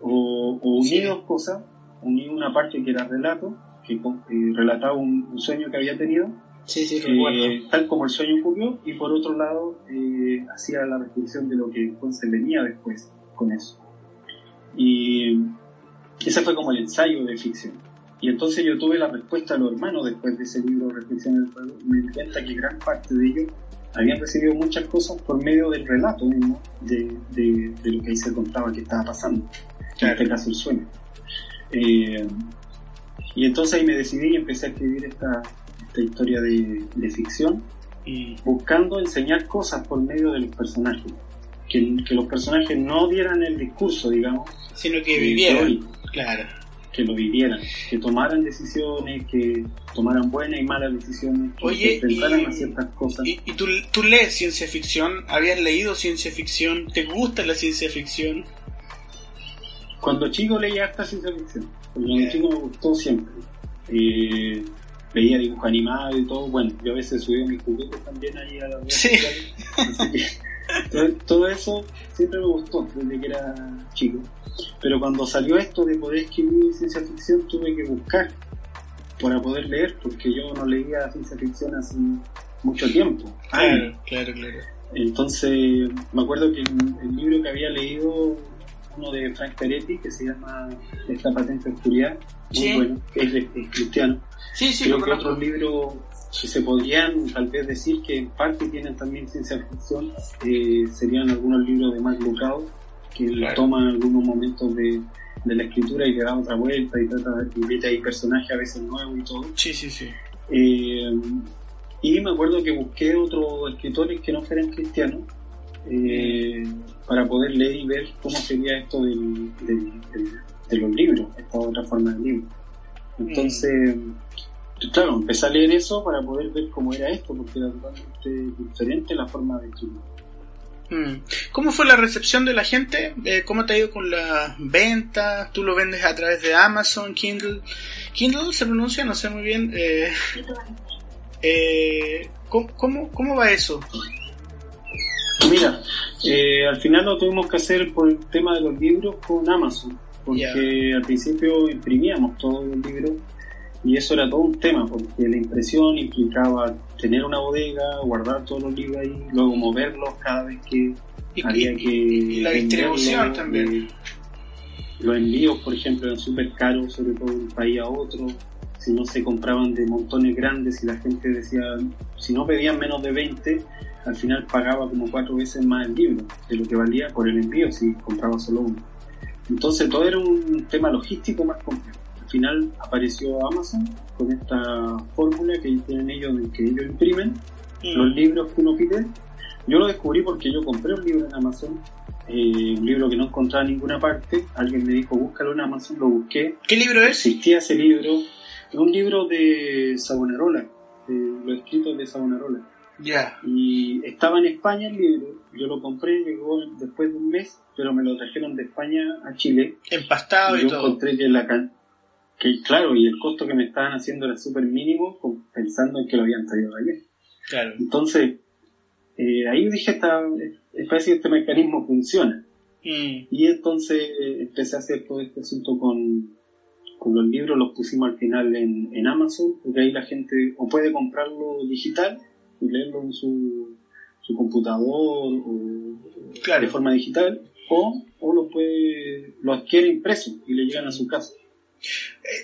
D: o, o uní
C: Sí.
D: dos cosas, uní una parte que era relato, que eh, relataba un, un sueño que había tenido,
C: Sí, sí,
D: eh, tal como el sueño ocurrió, y por otro lado eh, hacía la reflexión de lo que entonces venía después con eso. Y ese fue como el ensayo de ficción. Y entonces yo tuve la respuesta de los hermanos después de ese libro Reflexiones del Fuego. Me di cuenta que gran parte de ellos habían recibido muchas cosas por medio del relato mismo de, de- de lo que ahí se contaba que estaba pasando. En este caso el sueño. Eh, y entonces ahí me decidí y empecé a escribir esta, esta historia de, de ficción buscando enseñar cosas por medio de los personajes. Que, que los personajes no dieran el discurso, digamos,
C: Sino que
D: eh, teórico,
C: Claro.
D: que lo vivieran, que tomaran decisiones, que tomaran buenas y malas decisiones, que
C: Oye,
D: enfrentaran
C: y-
D: a ciertas cosas.
C: ¿Y, y tú, tú lees ciencia ficción? ¿Habías leído ciencia ficción? ¿Te gusta la ciencia ficción?
D: Cuando chico leía harta ciencia ficción, cuando
C: Ya.
D: chico me gustó siempre. Eh, veía dibujos animados y todo, bueno, yo a veces subía mis juguetes también ahí a redes
C: Sí.
D: todo, todo eso siempre me gustó desde que era chico. Pero cuando salió esto de poder escribir ciencia ficción tuve que buscar para poder leer, porque yo no leía ciencia ficción hace mucho tiempo.
C: Claro, claro, claro.
D: Entonces, me acuerdo que el, el libro que había leído, uno de Frank Peretti, que se llama Esta patente de oscuridad, muy
C: Sí.
D: bueno, es cristiano.
C: Sí, sí,
D: Creo que otros libros que se podrían tal vez decir que en parte tienen también ciencia ficción, eh, serían algunos libros de Mark Lucado, que él
C: Claro.
D: toma algunos momentos de, de la escritura y le da otra vuelta y trata mete ahí personajes a veces nuevos y todo.
C: Sí, sí, sí.
D: Eh, y me acuerdo que busqué otros escritores que no fueran cristianos eh, para poder leer y ver cómo sería esto del, del- del- de los libros, esta otra forma de libro. Entonces, claro, empecé a leer eso para poder ver cómo era esto, porque era totalmente diferente la forma de escribir.
C: Mm. ¿Cómo fue la recepción de la gente? Eh, ¿Cómo te ha ido con las ventas? ¿Tú lo vendes a través de Amazon, Kindle? ¿Kindle se pronuncia? No sé muy bien. Eh, eh, ¿cómo, cómo, cómo va eso?
D: Mira, eh, al final lo tuvimos que hacer por el tema de los libros con Amazon, porque al principio imprimíamos todos los libros Y eso era todo un tema, porque la impresión implicaba tener una bodega, guardar todos los libros ahí, luego moverlos cada vez que
C: Y,
D: había que...
C: y la distribución
D: venderlos,
C: también.
D: eh, los envíos, por ejemplo, eran súper caros, sobre todo de un país a otro. Si no se compraban de montones grandes y la gente decía, si no pedían menos de 20, al final pagaba como cuatro veces más el libro de lo que valía por el envío si compraba solo uno. Entonces todo era un tema logístico más complejo. Al final apareció Amazon con esta fórmula que tienen ellos que ellos imprimen
C: Mm.
D: los libros que uno pide. Yo lo descubrí porque yo compré un libro en Amazon, eh, un libro que no encontraba en ninguna parte. Alguien me dijo, búscalo en Amazon, lo busqué.
C: ¿Qué libro es?
D: Existía ese libro. Es un libro de Savonarola, de los escritos de Savonarola.
C: Ya.
D: Y estaba en España el libro. Yo lo compré, llegó después de un mes, pero me lo trajeron de España a Chile.
C: Empastado
D: Y
C: y
D: yo
C: todo.
D: encontré que la can- que claro, y el costo que me estaban haciendo era súper mínimo, pensando en que lo habían traído de ayer.
C: Claro.
D: Entonces, eh, ahí dije, esta, eh, parece que este mecanismo funciona.
C: Mm.
D: Y entonces eh, empecé a hacer todo este asunto con, con los libros, los pusimos al final en, en Amazon, porque ahí la gente o puede comprarlo digital y leerlo en su, su computador o
C: Claro.
D: de forma digital, o, o lo puede lo adquiere impreso y le llegan a su casa.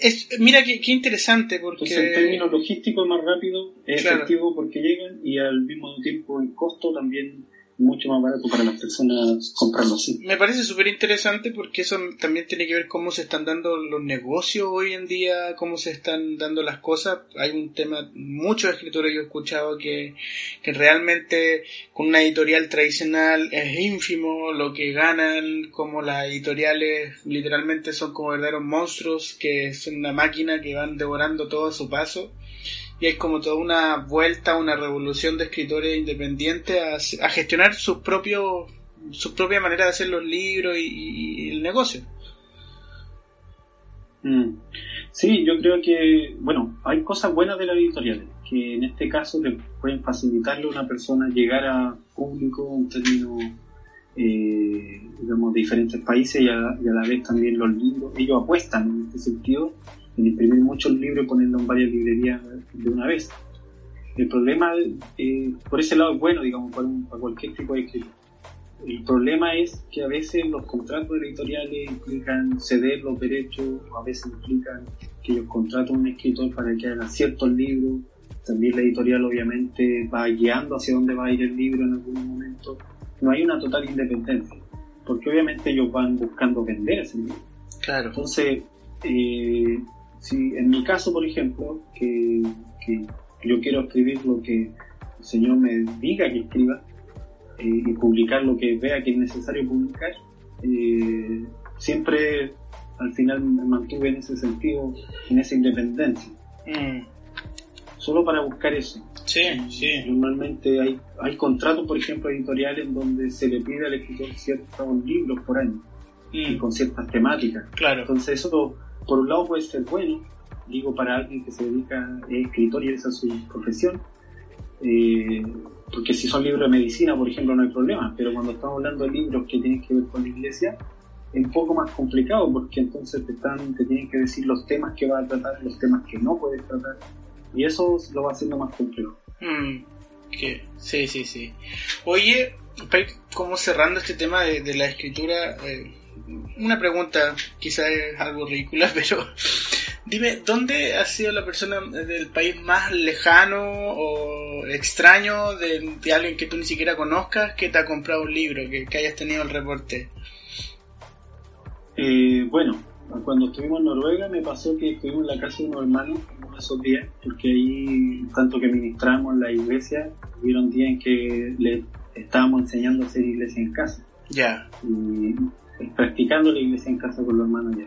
C: Es, mira qué, qué interesante porque...
D: Entonces, en términos logísticos es más rápido, es
C: Claro.
D: efectivo porque llegan y al mismo tiempo en costo también mucho más barato para las personas comprarlo así.
C: Me parece súper interesante porque eso también tiene que ver cómo se están dando los negocios hoy en día, cómo se están dando las cosas. Hay un tema, muchos escritores yo he escuchado que, que realmente con una editorial tradicional es ínfimo lo que ganan, como las editoriales literalmente son como verdaderos monstruos que son una máquina que van devorando todo a su paso. Y es como toda una vuelta, una revolución de escritores independientes a, a gestionar sus propios su propia manera de hacer los libros y, y el negocio.
D: Mm. Sí, yo creo que, bueno, hay cosas buenas de las editoriales, que en este caso te pueden facilitarle a una persona llegar a público en términos, eh, digamos, de diferentes países y a, y a la vez también los libros. Ellos apuestan en este sentido en imprimir muchos libros y ponerlos en varias librerías de una vez. El problema, eh, por ese lado es bueno, digamos, para, un- para cualquier tipo de escritor. El problema es que a veces los contratos editoriales implican ceder los derechos, o a veces implican que ellos contratan a un escritor para que haga ciertos libros. También la editorial obviamente va guiando hacia dónde va a ir el libro en algún momento. No hay una total independencia, porque obviamente ellos van buscando vender ese libro.
C: Claro.
D: Entonces, eh, si en mi caso, por ejemplo, que, que yo quiero escribir lo que el Señor me diga que escriba eh, y publicar lo que vea que es necesario publicar, eh, siempre al final me mantuve en ese sentido, en esa independencia,
C: Mm,
D: solo para buscar eso.
C: sí, sí.
D: Normalmente hay, hay contratos, por ejemplo, editoriales en donde se le pide al escritor ciertos libros por año y
C: Mm,
D: con ciertas temáticas.
C: claro.
D: Entonces eso, por un lado, puede ser bueno, digo, para alguien que se dedica, es escritor y esa es su profesión, eh, porque si son libros de medicina, por ejemplo, no hay problema, pero cuando estamos hablando de libros que tienen que ver con la iglesia, es un poco más complicado, porque entonces te, están, te tienen que decir los temas que vas a tratar, los temas que no puedes tratar, y eso lo va haciendo más complejo.
C: Mm, sí, sí, sí. Oye, como cerrando este tema de, de la escritura, eh, una pregunta, quizá es algo ridícula, pero dime, ¿dónde ha sido la persona del país más lejano o extraño de, de alguien que tú ni siquiera conozcas que te ha comprado un libro, que, que hayas tenido el reporte?
D: Eh, bueno, cuando estuvimos en Noruega me pasó que estuvimos en la casa de unos hermanos uno esos días, porque ahí, tanto que ministramos la iglesia, hubieron días en que le estábamos enseñando a hacer iglesia en casa
C: Ya.
D: Practicando la iglesia en casa con los hermanos allá.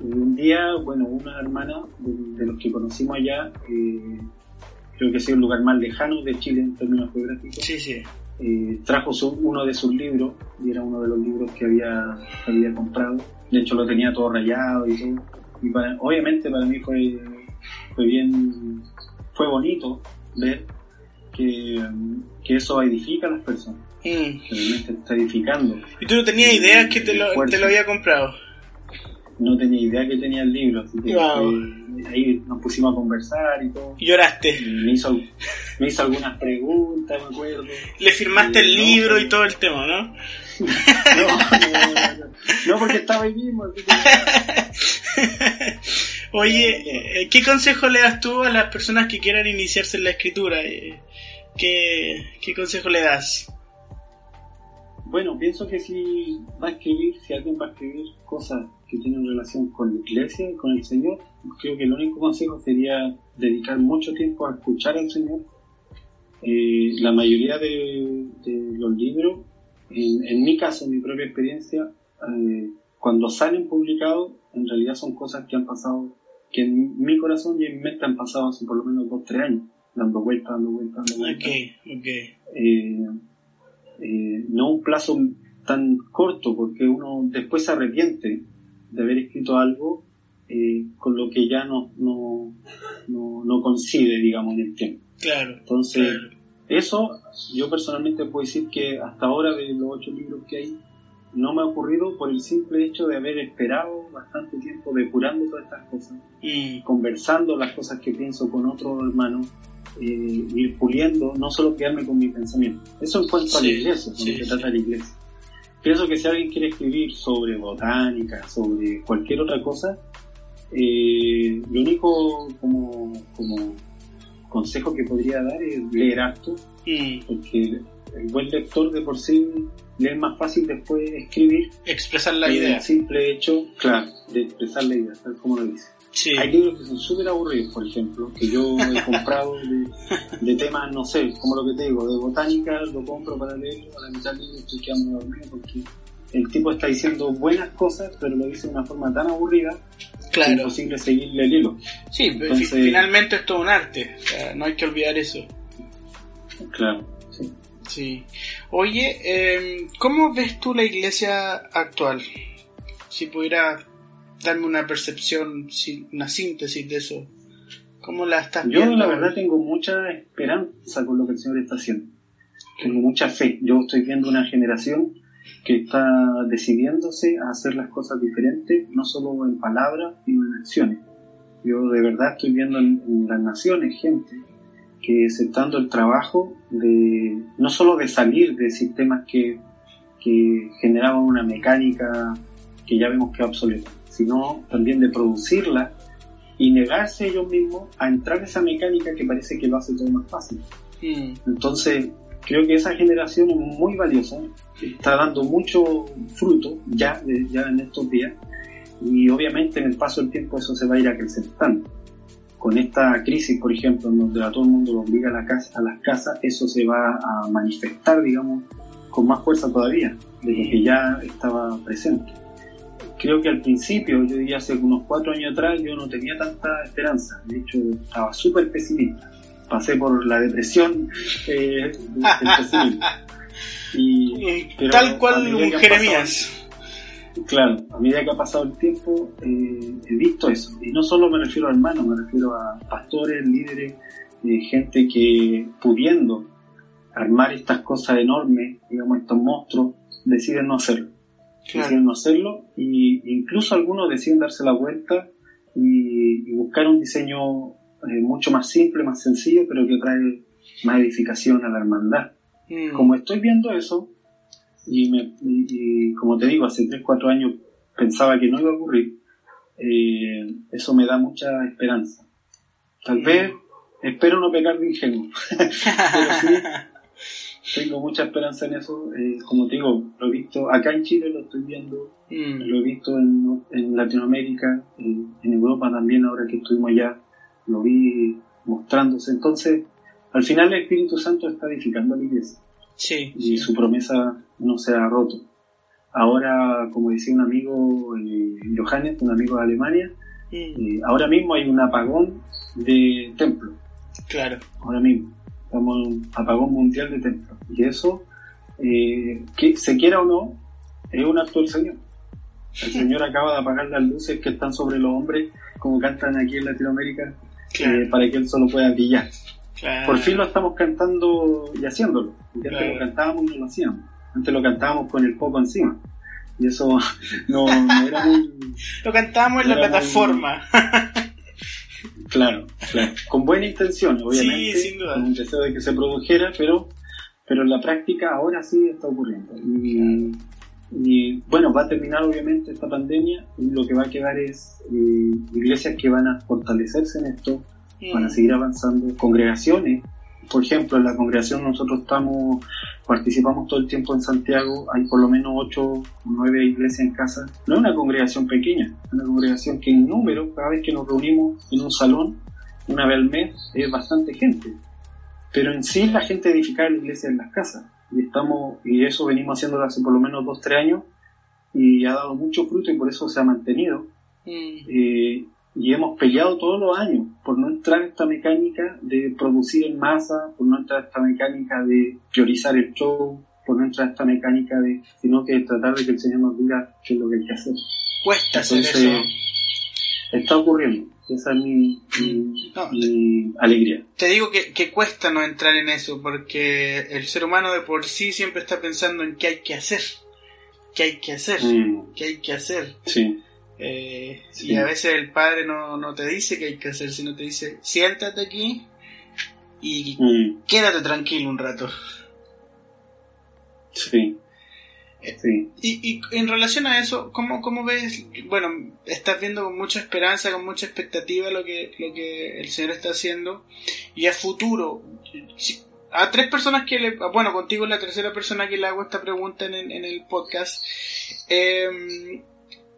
D: Y un día, bueno, una hermana de, de los que conocimos allá, eh, creo que ha sido el lugar más lejano de Chile en términos geográficos,
C: Sí, sí.
D: eh, trajo su- uno de sus libros, y era uno de los libros que había, que había comprado. De hecho, lo tenía todo rayado y todo. Y para- obviamente para mí fue, fue bien, fue bonito ver que, que eso edifica a las personas,
C: Mm.
D: realmente está edificando.
C: ¿Y tú no tenías idea que te lo, te lo había comprado?
D: no tenía idea que tenía el libro, así que
C: Wow.
D: eh, ahí nos pusimos a conversar y todo.
C: Lloraste.
D: Me hizo, me hizo algunas preguntas, me acuerdo.
C: Le firmaste el
D: No,
C: libro y todo el tema, ¿no?
D: No, no, no, no. No, porque estaba ahí mismo. así que-
C: Oye, eh, ¿qué consejo le das tú a las personas que quieran iniciarse en la escritura? Eh, ¿Qué, qué consejo le das?
D: Bueno, pienso que si va a escribir, si alguien va a escribir cosas que tienen relación con la iglesia y con el Señor, creo que el único consejo sería dedicar mucho tiempo a escuchar al Señor. Eh, la mayoría de, de los libros, en, en mi caso, en mi propia experiencia, eh, cuando salen publicados, en realidad son cosas que han pasado, que en mi corazón y en mi mente han pasado hace por lo menos dos, tres años, dando vueltas, dando vueltas, dando vueltas
C: Ok, ok.
D: eh, eh, no un plazo tan corto, porque uno después se arrepiente de haber escrito algo eh, con lo que ya no, no, no, no coincide, digamos, en el tiempo.
C: Claro.
D: Entonces,
C: claro.
D: eso yo personalmente puedo decir que hasta ahora de los ocho libros que hay, no me ha ocurrido por el simple hecho de haber esperado bastante tiempo depurando todas estas cosas
C: Mm,
D: conversando las cosas que pienso con otros hermanos, eh, ir puliendo, no solo quedarme con mi pensamiento. Eso en cuanto a la
C: Sí,
D: iglesia, cuando
C: sí,
D: se
C: sí.
D: trata de la iglesia. Pienso que si alguien quiere escribir sobre botánica, sobre cualquier otra cosa, eh, lo único como, como consejo que podría dar es leer harto,
C: mm.
D: porque el buen lector de por sí le es más fácil después escribir
C: Expresar la idea.
D: el simple hecho, claro, de expresar la idea, tal como lo dice.
C: Sí.
D: Hay libros que son súper aburridos, por ejemplo, que yo he comprado de, de temas, no sé, como lo que te digo, de botánica, lo compro para leerlo, a la mitad del libro estoy quedando dormido porque el tipo está diciendo buenas cosas, pero lo dice de una forma tan aburrida que es imposible seguirle el hilo.
C: Sí, pero
D: Entonces-
C: finalmente es todo un arte. O sea, no hay que olvidar eso.
D: Claro, sí.
C: Sí. Oye, eh, ¿cómo ves tú la iglesia actual? Si pudieras darme una percepción, una síntesis de eso. ¿Cómo la estás
D: Yo
C: viendo?
D: la verdad tengo mucha esperanza con lo que el Señor está haciendo. Tengo mucha fe. Yo estoy viendo una generación que está decidiéndose a hacer las cosas diferentes, no solo en palabras, sino en acciones. Yo de verdad estoy viendo en, en las naciones gente que se está dando el trabajo de no solo de salir de sistemas que, que generaban una mecánica que ya vemos que es obsoleta, sino también de producirla y negarse ellos mismos a entrar en esa mecánica que parece que lo hace todo más fácil.
C: Mm,
D: Entonces, creo que esa generación es muy valiosa, está dando mucho fruto ya, de- ya en estos días, y obviamente en el paso del tiempo eso se va a ir acrecentando. Con esta crisis, por ejemplo, en donde a todo el mundo lo obliga a, la casa, a las casas, eso se va a manifestar, digamos, con más fuerza todavía, de lo que ya estaba presente. Creo que al principio, yo diría hace unos cuatro años atrás, yo no tenía tanta esperanza, de hecho estaba súper pesimista. Pasé por la depresión eh, del pesimismo. Y, pero
C: Tal cual un Jeremías.
D: Claro, a medida que ha pasado el tiempo eh, he visto eso. Y no solo me refiero a hermanos, me refiero a pastores, líderes, eh, gente que pudiendo armar estas cosas enormes, digamos estos monstruos, deciden no hacerlo.
C: Claro.
D: Deciden no hacerlo y incluso algunos deciden darse la vuelta y, y buscar un diseño eh, mucho más simple, más sencillo, pero que trae más edificación a la hermandad
C: Mm,
D: como estoy viendo eso, y, me- y- y como te digo, hace 3, 4 años pensaba que no iba a ocurrir, eh, eso me da mucha esperanza. Tal vez, espero no pecar de ingenuo, pero sí, tengo mucha esperanza en eso. eh, como te digo, lo he visto acá en Chile, lo estoy viendo,
C: Mm,
D: lo he visto en, en Latinoamérica, en, en Europa también, ahora que estuvimos allá, lo vi mostrándose. Entonces, al final el Espíritu Santo está edificando a la iglesia
C: sí,
D: y
C: sí.
D: su promesa no se ha roto. Ahora, como decía un amigo, eh, Johannes, un amigo de Alemania,
C: Mm,
D: eh, ahora mismo hay un apagón de templos,
C: claro.
D: ahora mismo. Estamos en un apagón mundial de templos. Y eso, eh, que se quiera o no, es un acto del Señor. El Señor acaba de apagar las luces que están sobre los hombres, como cantan aquí en Latinoamérica,
C: Claro,
D: eh, para que Él solo pueda brillar.
C: claro.
D: Por fin lo estamos cantando y haciéndolo. Antes
C: Claro.
D: lo cantábamos y no lo hacíamos. Antes lo cantábamos con el poco encima. Y eso no, no era muy...
C: Lo cantábamos en
D: no
C: la
D: muy-
C: plataforma.
D: Claro, claro. Con buena intención, obviamente.
C: Sí, sin duda.
D: Con un deseo de que se produjera, pero, pero en la práctica ahora sí está ocurriendo. Y, y, bueno, va a terminar obviamente esta pandemia y lo que va a quedar es eh, iglesias que van a fortalecerse en esto, van a
C: Mm.
D: seguir avanzando, congregaciones. Por ejemplo, en la congregación nosotros estamos, participamos todo el tiempo en Santiago, hay por lo menos ocho o nueve iglesias en casa. No es una congregación pequeña, es una congregación que en número, cada vez que nos reunimos en un salón, una vez al mes, es bastante gente. Pero en sí la gente edificaba la iglesia en las casas. Y estamos, y eso venimos haciéndolo hace por lo menos dos, tres años, y ha dado mucho fruto y por eso se ha mantenido.
C: Mm.
D: Eh, y hemos peleado todos los años por no entrar en esta mecánica de producir en masa, por no entrar en esta mecánica de priorizar el show, por no entrar en esta mecánica de, sino que tratar de que el Señor nos diga qué es lo que hay que hacer.
C: Cuesta hacer eso.
D: está ocurriendo. Esa es mi, mi-
C: No.
D: mi alegría.
C: Te digo que, que cuesta no entrar en eso, porque el ser humano de por sí siempre está pensando en qué hay que hacer, qué hay que hacer,
D: Mm,
C: qué hay que hacer.
D: sí,
C: Eh,
D: Sí.
C: Y a veces el padre no, no te dice qué hay que hacer, sino te dice, siéntate aquí y
D: mm,
C: quédate tranquilo un rato.
D: sí, sí.
C: Y, y en relación a eso, ¿cómo, ¿cómo ves? Bueno, estás viendo con mucha esperanza, con mucha expectativa lo que, lo que el Señor está haciendo. Y a futuro, si- a tres personas que le... Bueno, contigo es la tercera persona que le hago esta pregunta en, en el podcast. Eh,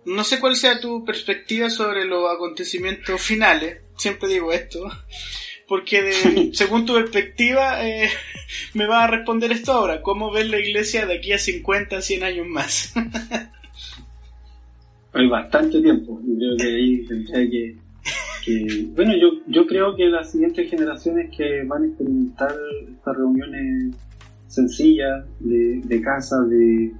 C: no sé cuál sea tu perspectiva sobre los acontecimientos finales. Siempre digo esto. Porque de- según tu perspectiva, eh, me va a responder esto ahora. ¿Cómo ves la iglesia de aquí a 50, 100 años más?
D: Hay bastante tiempo. Yo creo que ahí tendría que, que- Bueno, yo, yo creo que las siguientes generaciones que van a experimentar estas reuniones sencillas de, de casa, de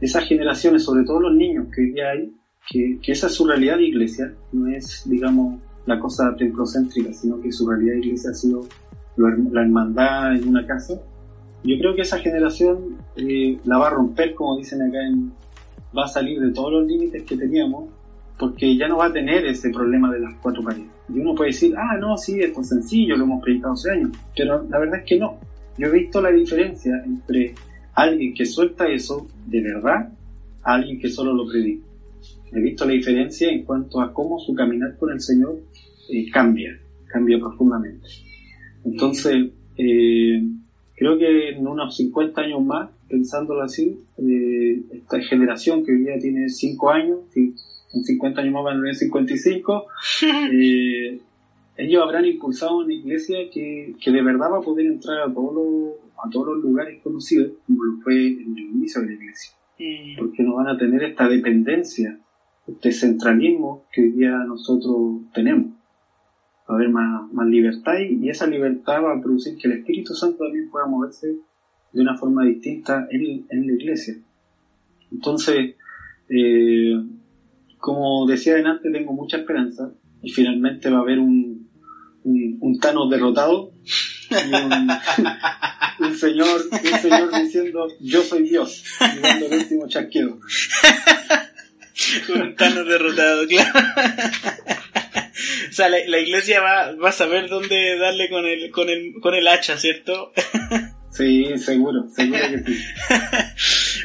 D: esas generaciones, sobre todo los niños que hoy día hay, que, esa es su realidad de iglesia, no es, digamos, la cosa templocéntrica, sino que su realidad de iglesia ha sido la hermandad en una casa. Yo creo que esa generación eh, la va a romper, como dicen acá en, va a salir de todos los límites que teníamos porque ya no va a tener ese problema de las cuatro paredes. Y uno puede decir, ah, no, sí, esto es sencillo, lo hemos predicado hace años, pero la verdad es que no. Yo he visto la diferencia entre alguien que suelta eso de verdad a alguien que solo lo predica. He visto la diferencia en cuanto a cómo su caminar con el Señor eh, cambia, cambia profundamente. Entonces, eh, creo que en unos 50 años más, pensándolo así, eh, esta generación que hoy día tiene 5 años, y en 50 años más van a tener 55, eh, ellos habrán impulsado una iglesia que, que de verdad va a poder entrar a todos los, a todos los lugares conocidos, como lo fue en el inicio de la iglesia,
C: Mm,
D: porque no van a tener esta dependencia, este centralismo que hoy día nosotros tenemos. Va a haber más, más libertad y, esa libertad va a producir que el Espíritu Santo también pueda moverse de una forma distinta en, en la iglesia. Entonces, eh, como decía delante, tengo mucha esperanza y finalmente va a haber un, un, Thanos derrotado y un, señor, un señor diciendo yo soy Dios y el último chasquido.
C: Con un Thanos derrotado, claro. O sea, la, la iglesia va, va a saber dónde darle con el, con el, con el hacha, ¿cierto?
D: Sí, seguro, seguro que sí.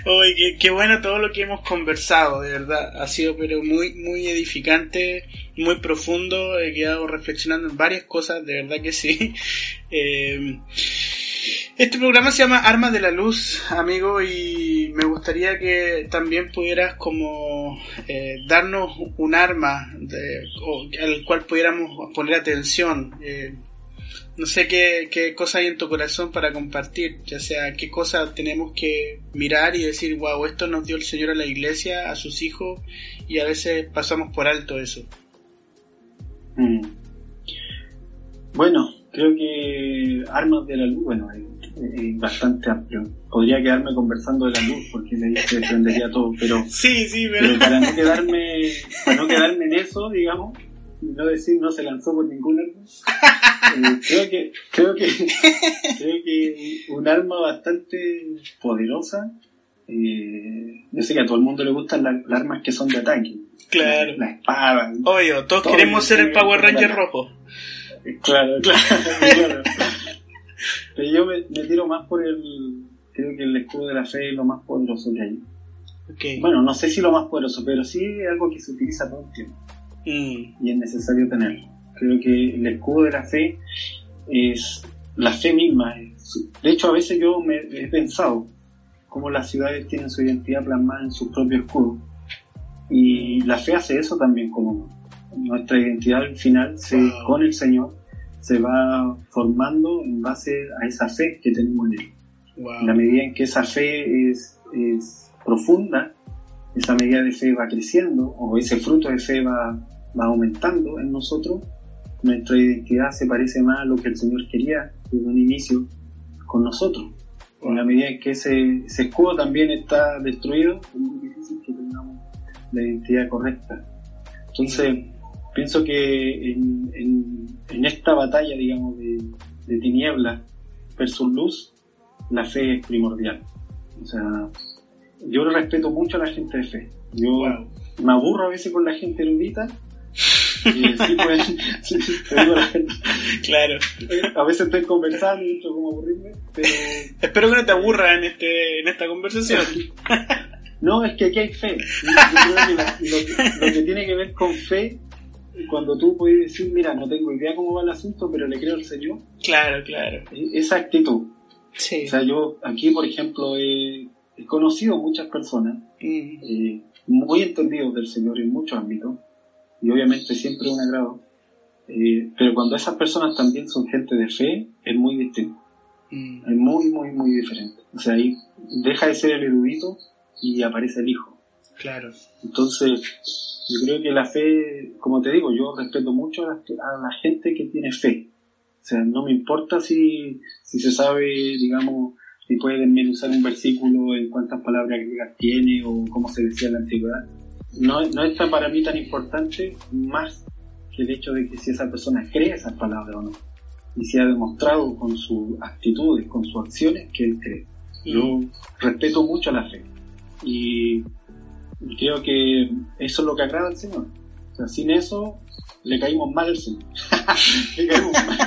C: Oye, qué, qué bueno todo lo que hemos conversado, de verdad. Ha sido pero muy, muy edificante, muy profundo. He quedado reflexionando en varias cosas, de verdad que sí. Eh, este programa se llama Armas de la Luz, amigo, y me gustaría que también pudieras como eh, darnos un arma de- al cual pudiéramos poner atención. Eh, no sé qué, qué cosa hay en tu corazón para compartir, ya sea qué cosa tenemos que mirar y decir, wow, esto nos dio el Señor a la iglesia, a sus hijos, y a veces pasamos por alto eso.
D: Mm. Bueno, creo que Armas de la Luz, bueno, es, es bastante amplio. Podría quedarme conversando de la luz porque me dice que prendería todo, pero,
C: Sí, sí, pero...
D: pero para no quedarme, para no quedarme en eso, digamos, y no decir no se lanzó por ningún arma, eh, creo que, creo que, creo que un arma bastante poderosa Eh, yo sé que a todo el mundo le gustan las, las armas que son de ataque.
C: Claro.
D: La, la espada.
C: Obvio, todos
D: Todo
C: queremos ser el Power Ranger rojo.
D: Claro, claro, claro. Pero yo me, me tiro más por el. Creo que el escudo de la fe es lo más poderoso que hay. Bueno, no sé si lo más poderoso, pero sí es algo que se utiliza todo el tiempo
C: Mm,
D: y es necesario tenerlo. Creo que el escudo de la fe es la fe misma. De hecho, a veces yo me he pensado cómo las ciudades tienen su identidad plasmada en su propio escudo. Y la fe hace eso también con uno. Nuestra identidad al final se, con el Señor se va formando en base a esa fe que tenemos en Él.
C: wow.
D: En la medida en que esa fe es, es profunda, esa medida de fe va creciendo o ese fruto de fe va, va aumentando en nosotros, nuestra identidad se parece más a lo que el Señor quería desde un inicio con nosotros. En la medida en que ese, ese escudo también está destruido, es muy difícil que tengamos la identidad correcta. Entonces, pienso que en, en- en esta batalla, digamos, de, de tinieblas versus luz, la fe es primordial. O sea, yo respeto mucho a la gente de fe. Yo
C: Wow.
D: me aburro a veces con la gente erudita. Y sí, pues, sí, te digo, la gente-
C: Claro.
D: a veces estoy conversando y entro como aburrirme, pero
C: Espero que no te aburra en, este, en esta conversación.
D: no, es que aquí hay fe. Yo creo que la- lo, lo que tiene que ver con fe, cuando tú puedes decir, mira, no tengo idea cómo va el asunto, pero le creo al Señor,
C: Claro, claro.
D: e- esa actitud.
C: Sí.
D: O sea, yo aquí, por ejemplo, he, he conocido muchas personas
C: Mm,
D: eh, muy entendidos del Señor en muchos ámbitos, y obviamente siempre un agrado, eh, pero cuando esas personas también son gente de fe, es muy distinto,
C: mm,
D: es muy, muy, muy diferente. O sea, ahí deja de ser el erudito y aparece el hijo.
C: claro.
D: Entonces, yo creo que la fe, como te digo, yo respeto mucho a la, a la gente que tiene fe. O sea, no me importa si, si se sabe, digamos, si puede desmenuzar un versículo en cuántas palabras griegas tiene o cómo se decía en la antigüedad. No, no es tan para mí tan importante más que el hecho de que si esa persona cree esas palabras o no. Y si ha demostrado con sus actitudes, con sus acciones, que él cree. Yo respeto mucho la fe. Y y creo que eso es lo que agrada al Señor. O sea, sin eso le caímos mal al Señor. le caímos mal.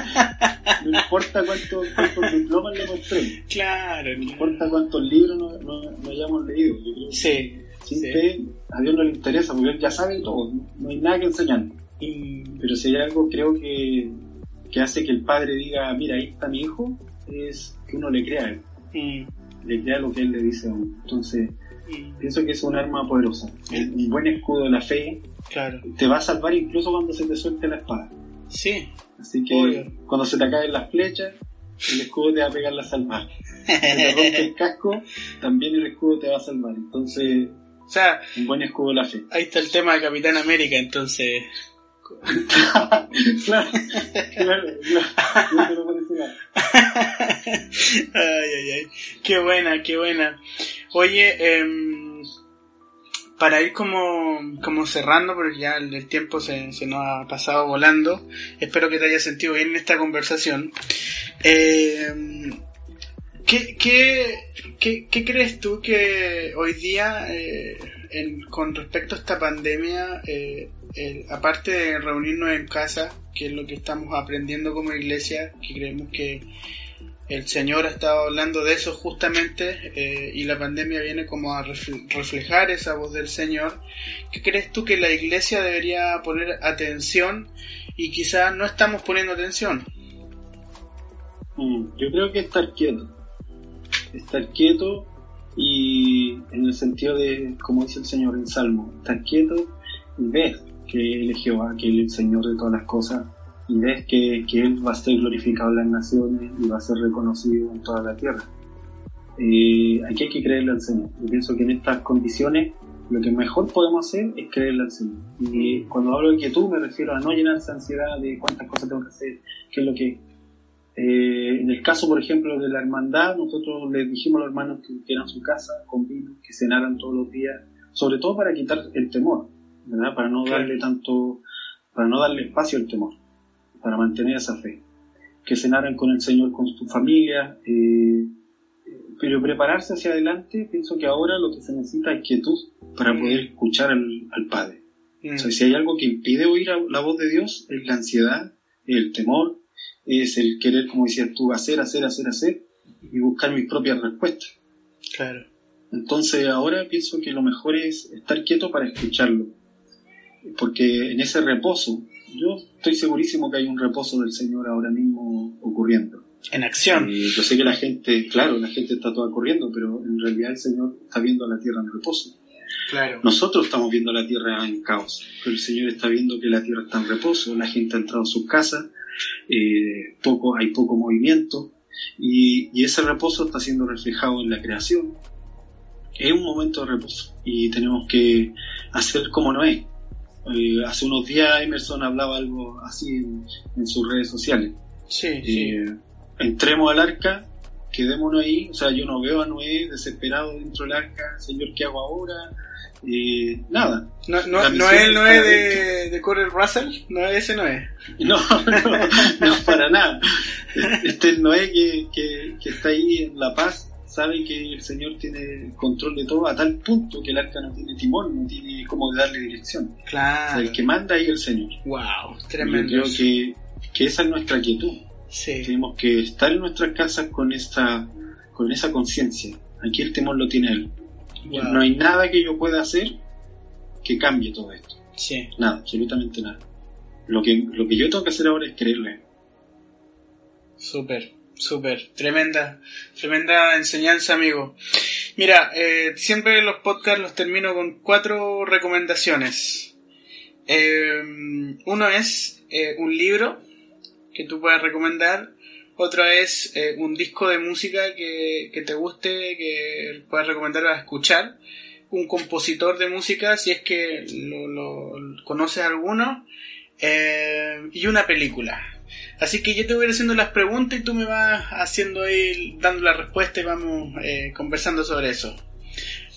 D: No importa cuántos, cuántos diplomas le mostremos,
C: Claro,
D: no importa cuántos libros no, no- no hayamos leído. Yo creo que
C: Sí.
D: sin
C: sí.
D: fe a Dios no le interesa, porque Él ya sabe todo, no, hay nada que enseñar. Pero si hay algo creo que, que hace que el padre diga, mira, ahí está mi hijo, es que uno le crea a él,
C: mm,
D: le crea lo que él le dice a uno. Entonces,
C: mm,
D: pienso que es un arma poderosa. Un un buen escudo de la fe
C: Claro.
D: te va a salvar incluso cuando se te suelte la espada.
C: Sí.
D: Así que
C: Obvio.
D: cuando se te caen las flechas, el escudo te va a pegar la salvada. Si te rompe el casco, también el escudo te va a salvar. Entonces,
C: O sea,
D: un buen escudo de la fe.
C: ahí está el tema de Capitán América, entonces.
D: claro, claro, claro. Nada.
C: ay, ay, ay. Qué buena, qué buena. Oye, em, para ir como, como cerrando, porque ya el, tiempo se, se nos ha pasado volando, espero que te hayas sentido bien en esta conversación. Em, ¿qué, qué, qué, qué crees tú que hoy día, eh, con respecto a esta pandemia, eh, el- aparte de reunirnos en casa, que es lo que estamos aprendiendo como iglesia, que creemos que el Señor ha estado hablando de eso justamente eh, y la pandemia viene como a refle- reflejar esa voz del Señor. ¿Qué crees tú que la iglesia debería poner atención y quizás no estamos poniendo atención?
D: Mm, Yo creo que estar quieto. Estar quieto y en el sentido de, como dice el Señor en Salmo, estar quieto y ver que Él es Jehová, que es el Señor de todas las cosas y ves que, que Él va a ser glorificado en las naciones y va a ser reconocido en toda la tierra. Eh, aquí hay que creerle al Señor. Yo pienso que en estas condiciones lo que mejor podemos hacer es creerle al Señor. Y cuando hablo de quietud me refiero a no llenarse de ansiedad de cuántas cosas tengo que hacer, qué es lo que eh, en el caso, por ejemplo, de la hermandad, nosotros les dijimos a los hermanos que tuvieran su casa con vino, que cenaran todos los días, sobre todo para quitar el temor, ¿verdad? Para no darle tanto, para no darle espacio al temor, para mantener esa fe. Que cenaran con el Señor, con su familia, eh, pero prepararse hacia adelante, pienso que ahora lo que se necesita es quietud para
C: Mm.
D: poder escuchar al, al Padre.
C: Mm,
D: O sea, si hay algo que impide oír la voz de Dios, es la ansiedad, el temor, es el querer, como decías tú, hacer, hacer, hacer, hacer y buscar mis propias respuestas.
C: claro.
D: Entonces ahora pienso que lo mejor es estar quieto para escucharlo. Porque en ese reposo, yo estoy segurísimo que hay un reposo del Señor ahora mismo ocurriendo.
C: En acción.
D: Y yo sé que la gente, claro, la gente está toda corriendo, pero en realidad el Señor está viendo a la tierra en reposo.
C: Claro.
D: Nosotros estamos viendo la tierra en caos, pero el Señor está viendo que la tierra está en reposo, la gente ha entrado a sus casas, eh, poco, hay poco movimiento, y, y ese reposo está siendo reflejado en la creación. Es un momento de reposo, y tenemos que hacer como Noé. Eh, hace unos días Emerson hablaba algo así en, en sus redes sociales.
C: Sí, sí.
D: Eh, entremos al arca, quedémonos ahí. O sea, yo no veo a Noé desesperado dentro del arca, Señor, ¿qué hago ahora? Eh, nada.
C: No, no, no es el no
D: está
C: es de, de Corey Russell, no es ese no es.
D: No, no, no, para nada. Este es Noé que, que, que está ahí en la paz, sabe que el Señor tiene control de todo a tal punto que el arca no tiene timón, no tiene cómo darle dirección. O sea,
C: Claro.
D: el que manda es el Señor.
C: Wow,
D: Y Yo
C: tremendo.
D: creo que, que esa es nuestra quietud.
C: Sí,
D: Tenemos que estar en nuestras casas con esta, con esa conciencia. Aquí el temor lo tiene él.
C: wow.
D: No hay nada que yo pueda hacer que cambie todo esto.
C: sí.
D: Nada, absolutamente nada. Lo que, lo que yo tengo que hacer ahora es creerle.
C: Súper, súper. Tremenda, tremenda enseñanza, amigo. Mira, eh, siempre los podcasts los termino con cuatro recomendaciones. Eh, uno es eh, un libro que tú puedas recomendar. Otro es eh, un disco de música que, que te guste, que puedas recomendar a escuchar. Un compositor de música, si es que lo, lo- conoces alguno. Eh, y una película. Así que yo te voy a ir haciendo las preguntas y tú me vas haciendo ahí, dando la respuesta y vamos eh, conversando sobre eso.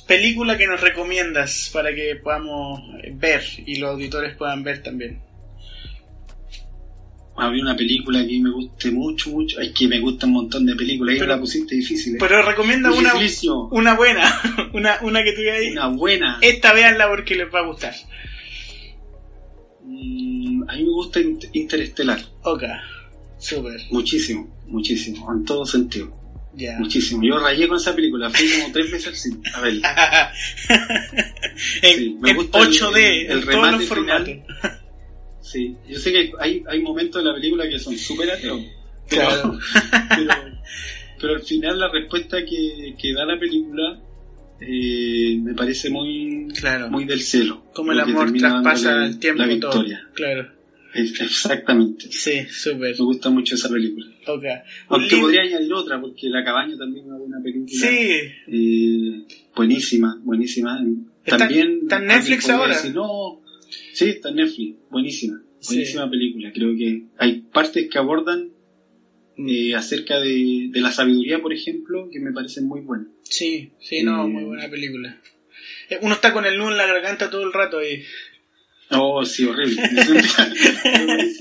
C: Película que nos recomiendas para que podamos ver y los auditores puedan ver también.
D: Había una película que me guste mucho, mucho. Es que me gusta un montón de películas.
C: Pero-
D: la pusiste difícil. ¿eh?
C: Pero recomienda una, una buena, una, una que tú ahí.
D: Una buena.
C: Esta véanla porque les va a gustar.
D: Mm, a mí me gusta Inter- Interestelar.
C: Ok, super,
D: Muchísimo, muchísimo. En todo sentido.
C: ya.
D: Muchísimo. Yo rayé con esa película. Fui como tres veces al cine. A verla.
C: en,
D: Sí, me
C: en
D: gusta el-
C: 8D,
D: el- el
C: en todos
D: remate
C: los formatos.
D: final. Sí. Yo sé que hay, hay momentos de la película que son súper ateos. Pero,
C: Claro.
D: pero, pero al final la respuesta que, que da la película eh, me parece muy,
C: Claro.
D: muy del cielo.
C: Como el amor traspasa el tiempo
D: La
C: y todo.
D: victoria.
C: Claro.
D: Exactamente.
C: Sí, súper.
D: Me gusta mucho esa película. Aunque podría añadir otra, porque La Cabaña también es una película.
C: Sí,
D: Eh, buenísima, buenísima.
C: Está-
D: También.
C: está en Netflix ahora.
D: decir, no, sí, está en Netflix. Buenísima.
C: Sí.
D: Buenísima película. Creo que hay partes que abordan. Eh, acerca de, de la sabiduría, por ejemplo, que me parecen muy buenas.
C: sí, sí, no,
D: Eh,
C: muy buena película. Eh, Uno está con el nudo en la garganta todo el rato ahí.
D: Oh, sí, horrible.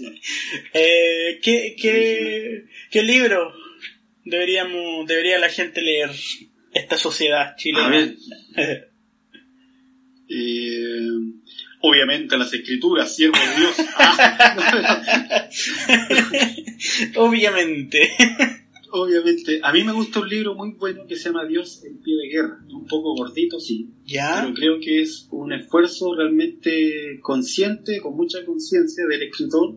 C: Eh, ¿qué, qué, ¿Qué libro deberíamos, debería la gente leer? Esta sociedad chilena.
D: A ver. Obviamente las escrituras, siervo de Dios. Ah,
C: Obviamente.
D: obviamente. A mí me gusta un libro muy bueno que se llama Dios en pie de guerra. Un poco gordito, sí.
C: ¿Ya?
D: Pero creo que es un esfuerzo realmente consciente, con mucha conciencia del escritor,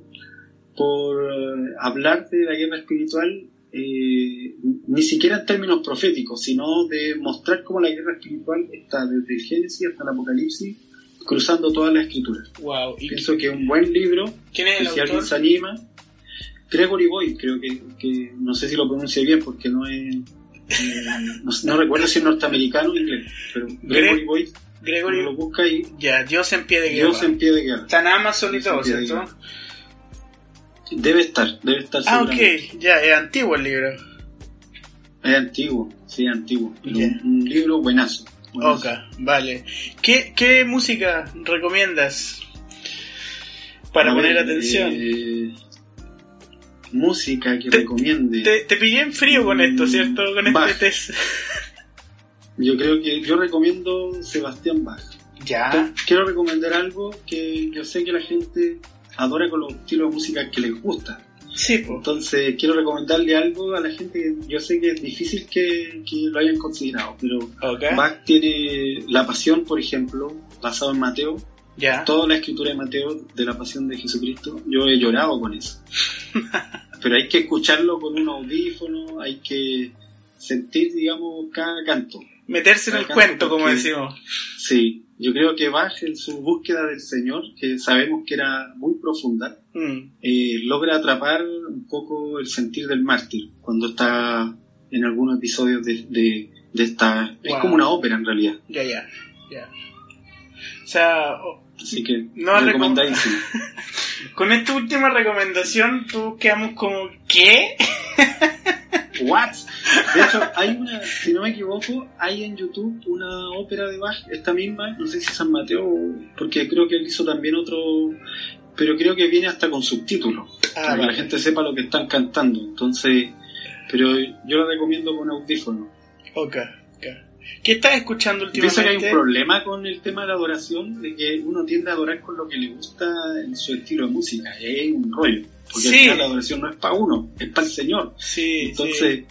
D: por eh, hablar de la guerra espiritual, eh, ni siquiera en términos proféticos, sino de mostrar cómo la guerra espiritual está desde el Génesis hasta el Apocalipsis, cruzando todas las escrituras.
C: Wow. ¿Y
D: Pienso que es un buen libro,
C: quién es
D: que
C: el
D: si alguien
C: autor?
D: se anima, Gregory Boyd, creo que, que no sé si lo pronuncie bien porque no es... eh, no, no recuerdo si es norteamericano o inglés, pero Gregory
C: Gre-
D: Boyd
C: Gregory.
D: lo busca ahí,
C: Ya, Dios en pie de guerra.
D: Dios en pie de guerra.
C: Está en Amazon y todo,
D: de
C: ¿cierto?
D: Debe estar, debe estar
C: Ah, ok. Ya, es antiguo el libro.
D: Es antiguo, sí, antiguo. Pero
C: Ya.
D: Un libro buenazo.
C: Ok, vale. ¿Qué, qué música recomiendas para poner atención?
D: eh, música que
C: Te-
D: recomiende.
C: Te, te pillé en frío con esto, ¿cierto? Con
D: Bach.
C: este test.
D: Yo creo que yo recomiendo Sebastián Bach.
C: Ya.
D: Quiero recomendar algo que yo sé que la gente adora con los estilos de música que les gusta.
C: Sí, po.
D: Entonces quiero recomendarle algo a la gente que yo sé que es difícil que, que lo hayan considerado, pero
C: Ok.
D: Bach tiene La Pasión, por ejemplo, basado en Mateo,
C: Ya.
D: toda la escritura de Mateo de la Pasión de Jesucristo, yo he llorado con eso. pero hay que escucharlo con un audífono, hay que sentir, digamos, cada canto.
C: Meterse en el cuento, como decimos.
D: Sí, yo creo que Bach en su búsqueda del Señor, que sabemos que era muy profunda,
C: Mm.
D: eh, logra atrapar un poco el sentir del mártir cuando está en algunos episodios de, de, de esta... Es como una ópera en realidad,
C: Ya, ya. Ya. O sea, o-
D: así que
C: No
D: recomendadísimo.
C: con esta última recomendación, tú quedamos como, ¿qué?
D: What? De hecho, hay una, si no me equivoco, hay en YouTube una ópera de Bach, esta misma, no sé si San Mateo, porque creo que él hizo también otro, pero creo que viene hasta con subtítulos.
C: Ah,
D: para que la gente sepa lo que están cantando. Entonces, pero yo la recomiendo con audífono.
C: Ok, ok. ¿Qué estás escuchando
D: Pienso que hay
C: últimamente?
D: un problema con el tema de la adoración, de que uno tiende a adorar con lo que le gusta en su estilo de música, y hay un rollo. Porque
C: Sí.
D: la adoración no es para uno, es para el Señor.
C: Sí,
D: Entonces,
C: sí.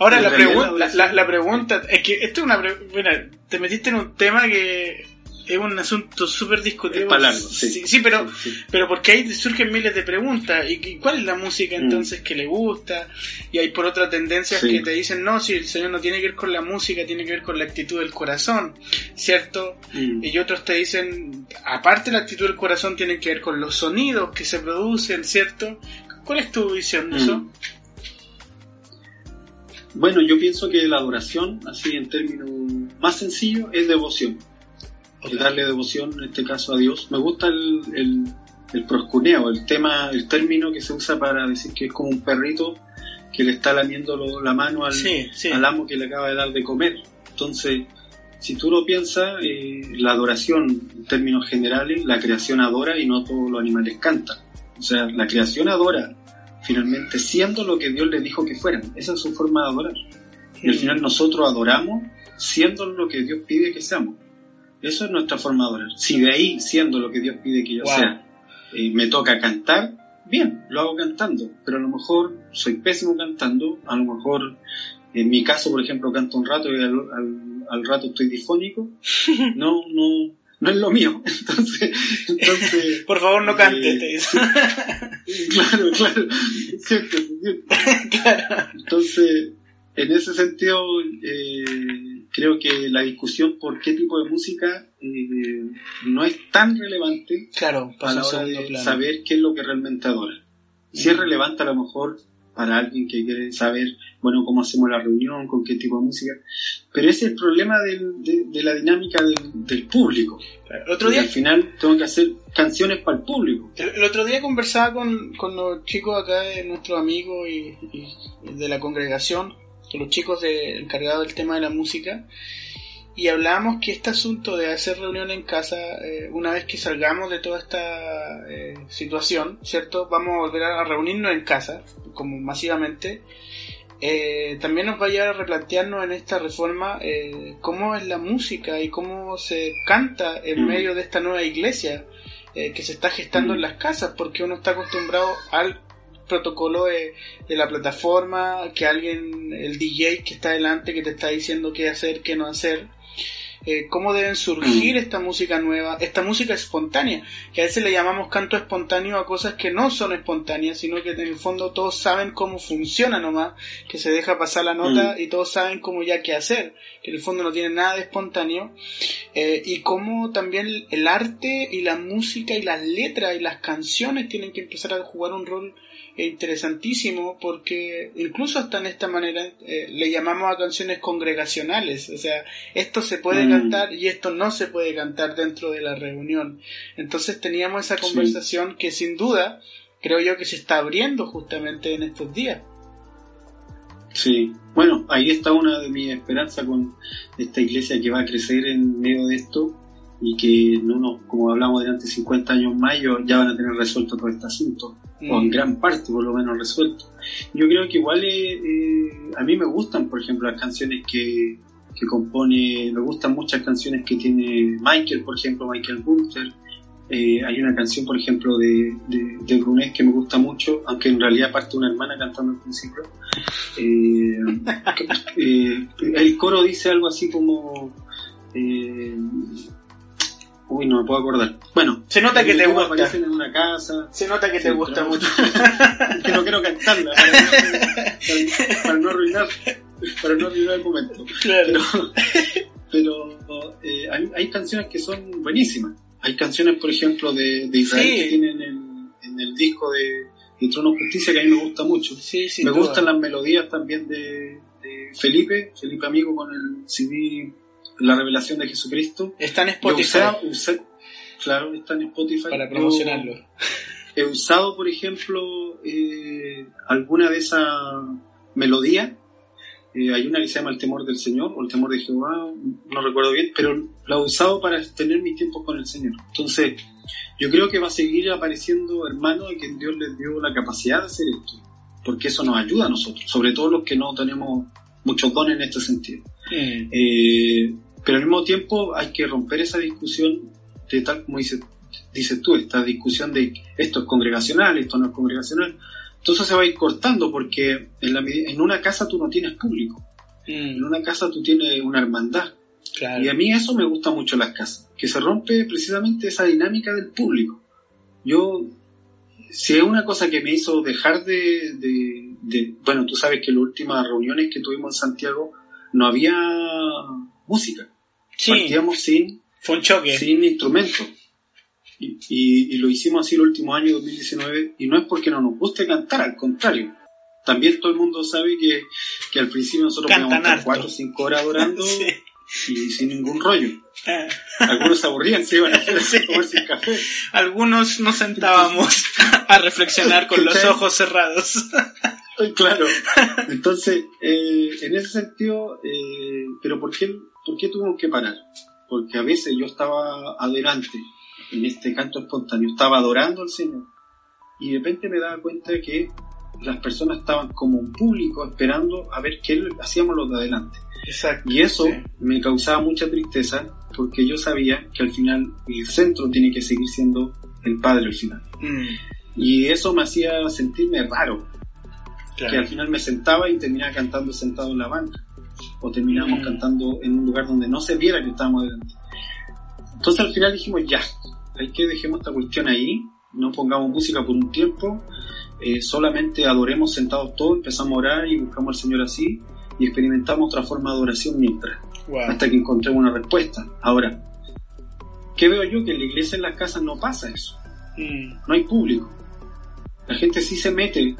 C: Ahora, la,
D: realidad
C: pregun-
D: la
C: pregunta, es que esto es una... mira, te metiste en un tema que es un asunto súper discutido.
D: Sí,
C: Sí, sí, pero...
D: Sí.
C: Pero porque ahí surgen miles de preguntas. ¿Y cuál es la música
D: Mm.
C: entonces que le gusta? Y hay por otra tendencias que te dicen, no, si el Señor no tiene que ver con la música, tiene que ver con la actitud del corazón, ¿cierto?
D: Mm.
C: Y otros te dicen, aparte la actitud del corazón tiene que ver con los sonidos que se producen, ¿cierto? ¿Cuál es tu visión de
D: Mm.
C: eso?
D: Bueno, yo pienso que la adoración, así en términos más sencillos, es devoción.
C: Ok.
D: Es darle devoción, en este caso, a Dios. Me gusta el, el, el proscuneo, el tema, el término que se usa para decir que es como un perrito que le está lamiendo la mano al,
C: Sí, sí.
D: al amo que le acaba de dar de comer. Entonces, si tú lo piensas, eh, la adoración, en términos generales, la creación adora y no todos los animales cantan. O sea, la creación adora, finalmente, siendo lo que Dios le dijo que fueran. Esa es su forma de adorar. Y al final nosotros adoramos siendo lo que Dios pide que seamos. Eso es nuestra forma de adorar. Si de ahí, siendo lo que Dios pide que yo
C: Wow.
D: sea, eh, me toca cantar, bien, lo hago cantando. Pero a lo mejor soy pésimo cantando, a lo mejor, en mi caso, por ejemplo, canto un rato y al, al- al rato estoy difónico. No, no, no es lo mío. Entonces, entonces
C: Por favor, no cantes,
D: Eh,
C: te dice.
D: claro, claro,
C: claro.
D: Entonces, en ese sentido, eh, creo que la discusión por qué tipo de música eh, no es tan relevante
C: Claro,
D: a la hora de
C: plano.
D: saber qué es lo que realmente adora. Si es
C: Ujú.
D: relevante a lo mejor para alguien que quiere saber, bueno, cómo hacemos la reunión, con qué tipo de música, pero ese es el problema del- de, de la dinámica del, del público.
C: El otro día
D: al final tengo que hacer canciones para el público.
C: El, el otro día conversaba con, con los chicos acá de nuestros amigos y, y de la congregación, con los chicos de, encargados del tema de la música, y hablábamos que este asunto de hacer reunión en casa, eh, una vez que salgamos de toda esta eh, situación, ¿cierto? Vamos a volver a reunirnos en casa, como masivamente. Eh, también nos va a llevar a replantearnos en esta reforma eh, cómo es la música y cómo se canta en
D: Mm.
C: medio de esta nueva iglesia que se está gestando
D: Mm.
C: en las casas, porque uno está acostumbrado al protocolo de, de la plataforma, que alguien, el DJ que está delante, que te está diciendo qué hacer, qué no hacer, eh, cómo deben surgir
D: Mm.
C: esta música nueva, esta música espontánea, que a veces le llamamos canto espontáneo a cosas que no son espontáneas, sino que en el fondo todos saben cómo funciona nomás, que se deja pasar la nota y todos saben cómo ya qué hacer, que en el fondo no tiene nada de espontáneo, eh, y cómo también el arte y la música y las letras y las canciones tienen que empezar a jugar un rol interesantísimo porque incluso hasta en esta manera eh, le llamamos a canciones congregacionales, o sea, esto se puede
D: Mm.
C: cantar y esto no se puede cantar dentro de la reunión. Entonces teníamos esa
D: Sí.
C: conversación que sin duda creo yo que se está abriendo justamente en estos días.
D: Sí, bueno, ahí está una de mis esperanzas con esta iglesia que va a crecer en medio de esto, y que en unos, como hablamos de antes, 50 años más, ya van a tener resuelto todo este asunto, o en
C: Mm.
D: gran parte por lo menos resuelto. Yo creo que igual eh, eh, a mí me gustan, por ejemplo, las canciones que, que compone, me gustan muchas canciones que tiene Michael, por ejemplo, Michael Bunter. Eh, hay una canción, por ejemplo, de, de, de Brunet que me gusta mucho, aunque en realidad parte una hermana cantando al principio. Eh, eh, el coro dice algo así como... uy, no me puedo acordar. Bueno,
C: Se nota que te gusta.
D: aparecen en una casa,
C: Se nota que te
D: Sí,
C: gusta mucho.
D: que no quiero cantarla para no, para- para no arruinar para no arruinar el momento
C: Claro.
D: pero, pero eh, hay, hay canciones que son buenísimas hay canciones por ejemplo de, de Israel
C: Sí.
D: que tienen en, en el disco de, de Trono Justicia que a mí me gusta mucho
C: Sí, sin
D: me gustan las melodías también de, de Felipe Felipe Amigo con el CD La Revelación de Jesucristo
C: Está en Spotify
D: usé- claro está en Spotify
C: para
D: Yo-
C: promocionarlo.
D: he usado, por ejemplo, eh, alguna de esas melodías. Eh, hay una que se llama El temor del Señor o El temor de Jehová, no recuerdo bien, pero la he usado para tener mis tiempos con el Señor. Entonces, yo creo que va a seguir apareciendo hermanos a quien Dios les dio la capacidad de hacer esto, porque eso nos ayuda a nosotros, sobre todo los que no tenemos muchos dones en este sentido.
C: Mm.
D: Eh, pero al mismo tiempo hay que romper esa discusión de tal como dices, dices tú, esta discusión de esto es congregacional, esto no es congregacional. Entonces se va a ir cortando porque en, la, en una casa tú no tienes público, en
C: Mm.
D: una casa tú tienes una hermandad.
C: Claro.
D: Y a mí eso me gusta mucho en las casas, que se rompe precisamente esa dinámica del público. Yo, si es una cosa que me hizo dejar de, de- de- bueno, tú sabes que en las últimas reuniones que tuvimos en Santiago no había música,
C: Sí,
D: partíamos sin,
C: fue un choque.
D: sin instrumentos. Y, y- y lo hicimos así el último año 2019 y no es porque no nos guste cantar, al contrario. También todo el mundo sabe que, que al principio nosotros estar
C: harto.
D: 4 o 5 horas adorando
C: Sí.
D: y sin ningún rollo.
C: Ah.
D: Algunos se aburrían, se iban a hacer un café.
C: Algunos nos sentábamos a reflexionar con los ojos cerrados.
D: Claro. Entonces, eh, en ese sentido, eh, pero ¿por qué, ¿por qué tuvimos que parar? Porque a veces yo estaba adelante en este canto espontáneo, estaba adorando al Señor y de repente me daba cuenta de que las personas estaban como un público esperando a ver qué hacíamos los de adelante.
C: Exacto.
D: Y eso
C: Sí.
D: me causaba mucha tristeza porque yo sabía que al final el centro tiene que seguir siendo el Padre al final.
C: Mm,
D: Y eso me hacía sentirme raro, que al final me sentaba y terminaba cantando sentado en la banca. O terminábamos
C: Mm.
D: cantando en un lugar donde no se viera que estábamos delante. Entonces al final dijimos, ya, hay que dejemos esta cuestión ahí, no pongamos música por un tiempo, eh, solamente adoremos sentados todos, empezamos a orar y buscamos al Señor así y experimentamos otra forma de adoración mientras
C: Wow.
D: hasta que encontremos una respuesta. Ahora, ¿qué veo yo? Que en la iglesia, en las casas, no pasa eso.
C: Mm,
D: No hay público. La gente sí se mete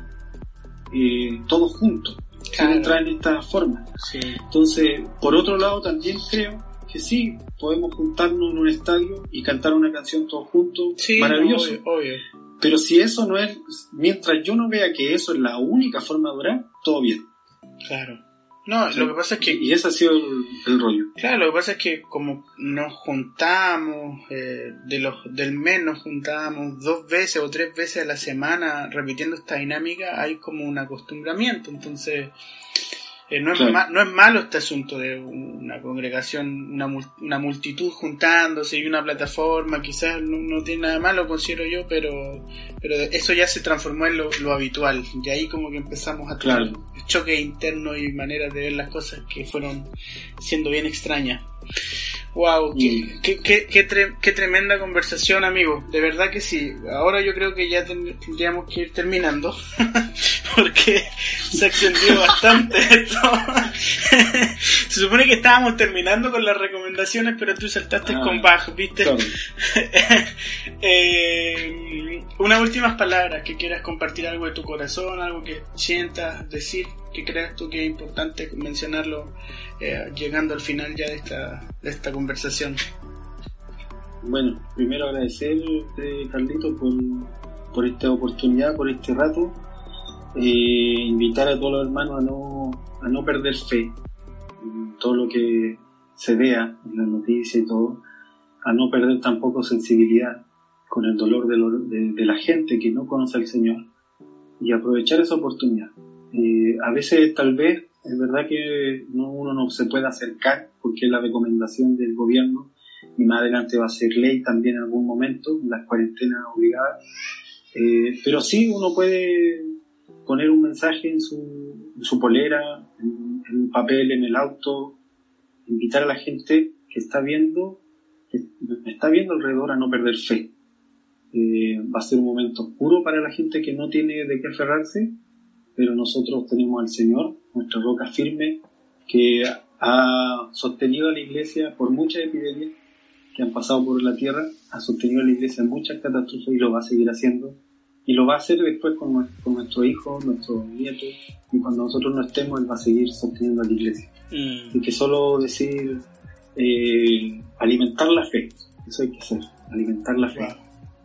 D: eh, todos juntos,
C: Claro.
D: entrar en esta forma.
C: sí.
D: Entonces, por otro lado, también creo que sí, podemos juntarnos en un estadio y cantar una canción todos juntos.
C: Sí,
D: maravilloso.
C: obvio, obvio.
D: Pero si eso no es, mientras yo no vea que eso es la única forma de orar, todo bien.
C: Claro. No, lo que pasa es que
D: Y ese ha sido el, el rollo.
C: Claro, lo que pasa es que como nos juntamos, eh, de los, del mes nos juntamos dos veces o tres veces a la semana repitiendo esta dinámica, hay como un acostumbramiento. Entonces, eh, no, es
D: Claro.
C: ma- no es malo este asunto de una congregación, una, mul- una multitud juntándose y una plataforma, quizás no, no tiene nada malo, considero yo, pero, pero eso ya se transformó en lo, lo habitual. Y ahí como que empezamos a tener
D: Claro.
C: choques internos y maneras de ver las cosas que fueron siendo bien extrañas. Wow, qué,
D: Mm.
C: qué, qué, qué tre- qué tremenda conversación, amigo. De verdad que sí. Ahora yo creo que ya ten- tendríamos que ir terminando. Porque se extendió bastante esto. se supone que estábamos terminando con las recomendaciones, pero tú saltaste
D: Ah,
C: con Bach, ¿viste? Eh, unas últimas palabras que quieras compartir algo de tu corazón, algo que sientas, decir, que creas tú que es importante mencionarlo eh, llegando al final ya de esta, de esta conversación.
D: Bueno, primero agradecerte, Carlito, por, por esta oportunidad, por este rato. Eh, invitar a todos los hermanos a no, a no perder fe en todo lo que se vea en la noticia y todo. a no perder tampoco sensibilidad con el dolor de, de, la gente que no conoce al Señor y aprovechar esa oportunidad. Eh, a veces tal vez es verdad que no, uno no se puede acercar porque es la recomendación del gobierno y más adelante va a ser ley también en algún momento, las cuarentenas obligadas. Eh, pero sí uno puede poner un mensaje en su, en su polera, en, un papel, en el auto, invitar a la gente que está viendo, que está viendo alrededor a no perder fe. Eh, va a ser un momento oscuro para la gente que no tiene de qué aferrarse, pero nosotros tenemos al Señor, nuestra roca firme, que ha sostenido a la iglesia por muchas epidemias que han pasado por la tierra, ha sostenido a la iglesia en muchas catástrofes y lo va a seguir haciendo. Y lo va a hacer después con, con nuestro hijo, nuestros nietos, y cuando nosotros no estemos, Él va a seguir sosteniendo a la iglesia. Mm. Y que solo decir, eh, alimentar la fe, eso hay que hacer, alimentar la fe.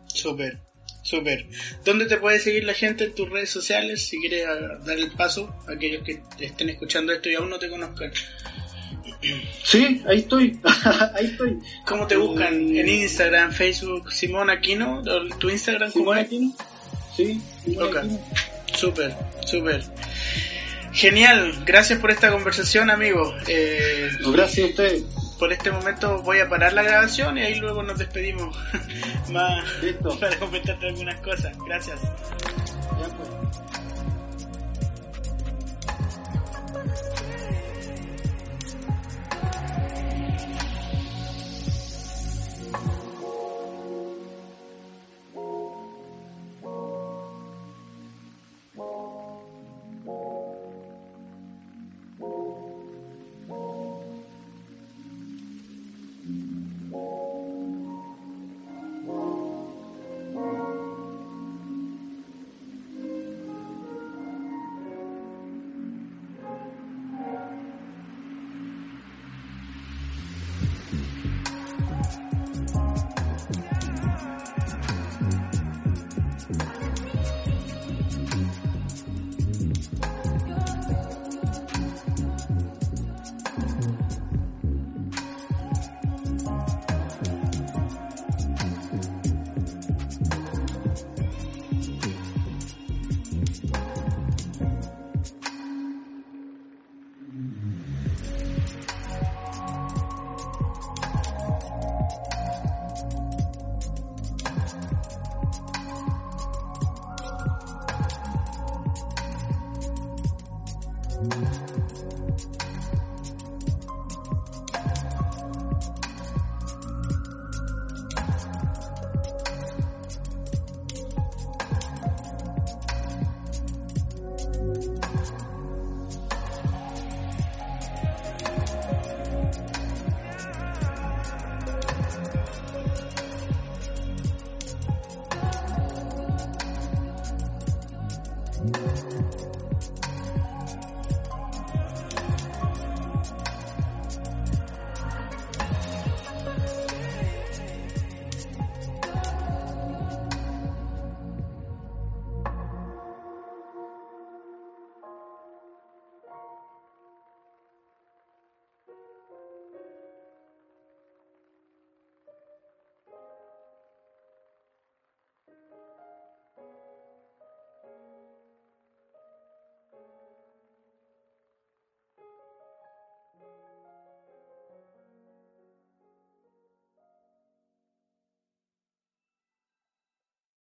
C: Súper, súper. ¿Dónde te puede seguir la gente en tus redes sociales si quieres dar el paso a aquellos que estén escuchando esto y aún no te conozcan?
D: Sí, ahí estoy, ahí estoy.
C: ¿Cómo te buscan? ¿En Instagram, Facebook, Simón Aquino? ¿Tu Instagram
D: Simón Aquino? Sí,
C: ok. Súper, súper. Genial, gracias por esta conversación, amigo.
D: Eh, gracias a usted.
C: Por este momento voy a parar la grabación y ahí luego nos despedimos más para comentarte algunas cosas. Gracias. Ya pues.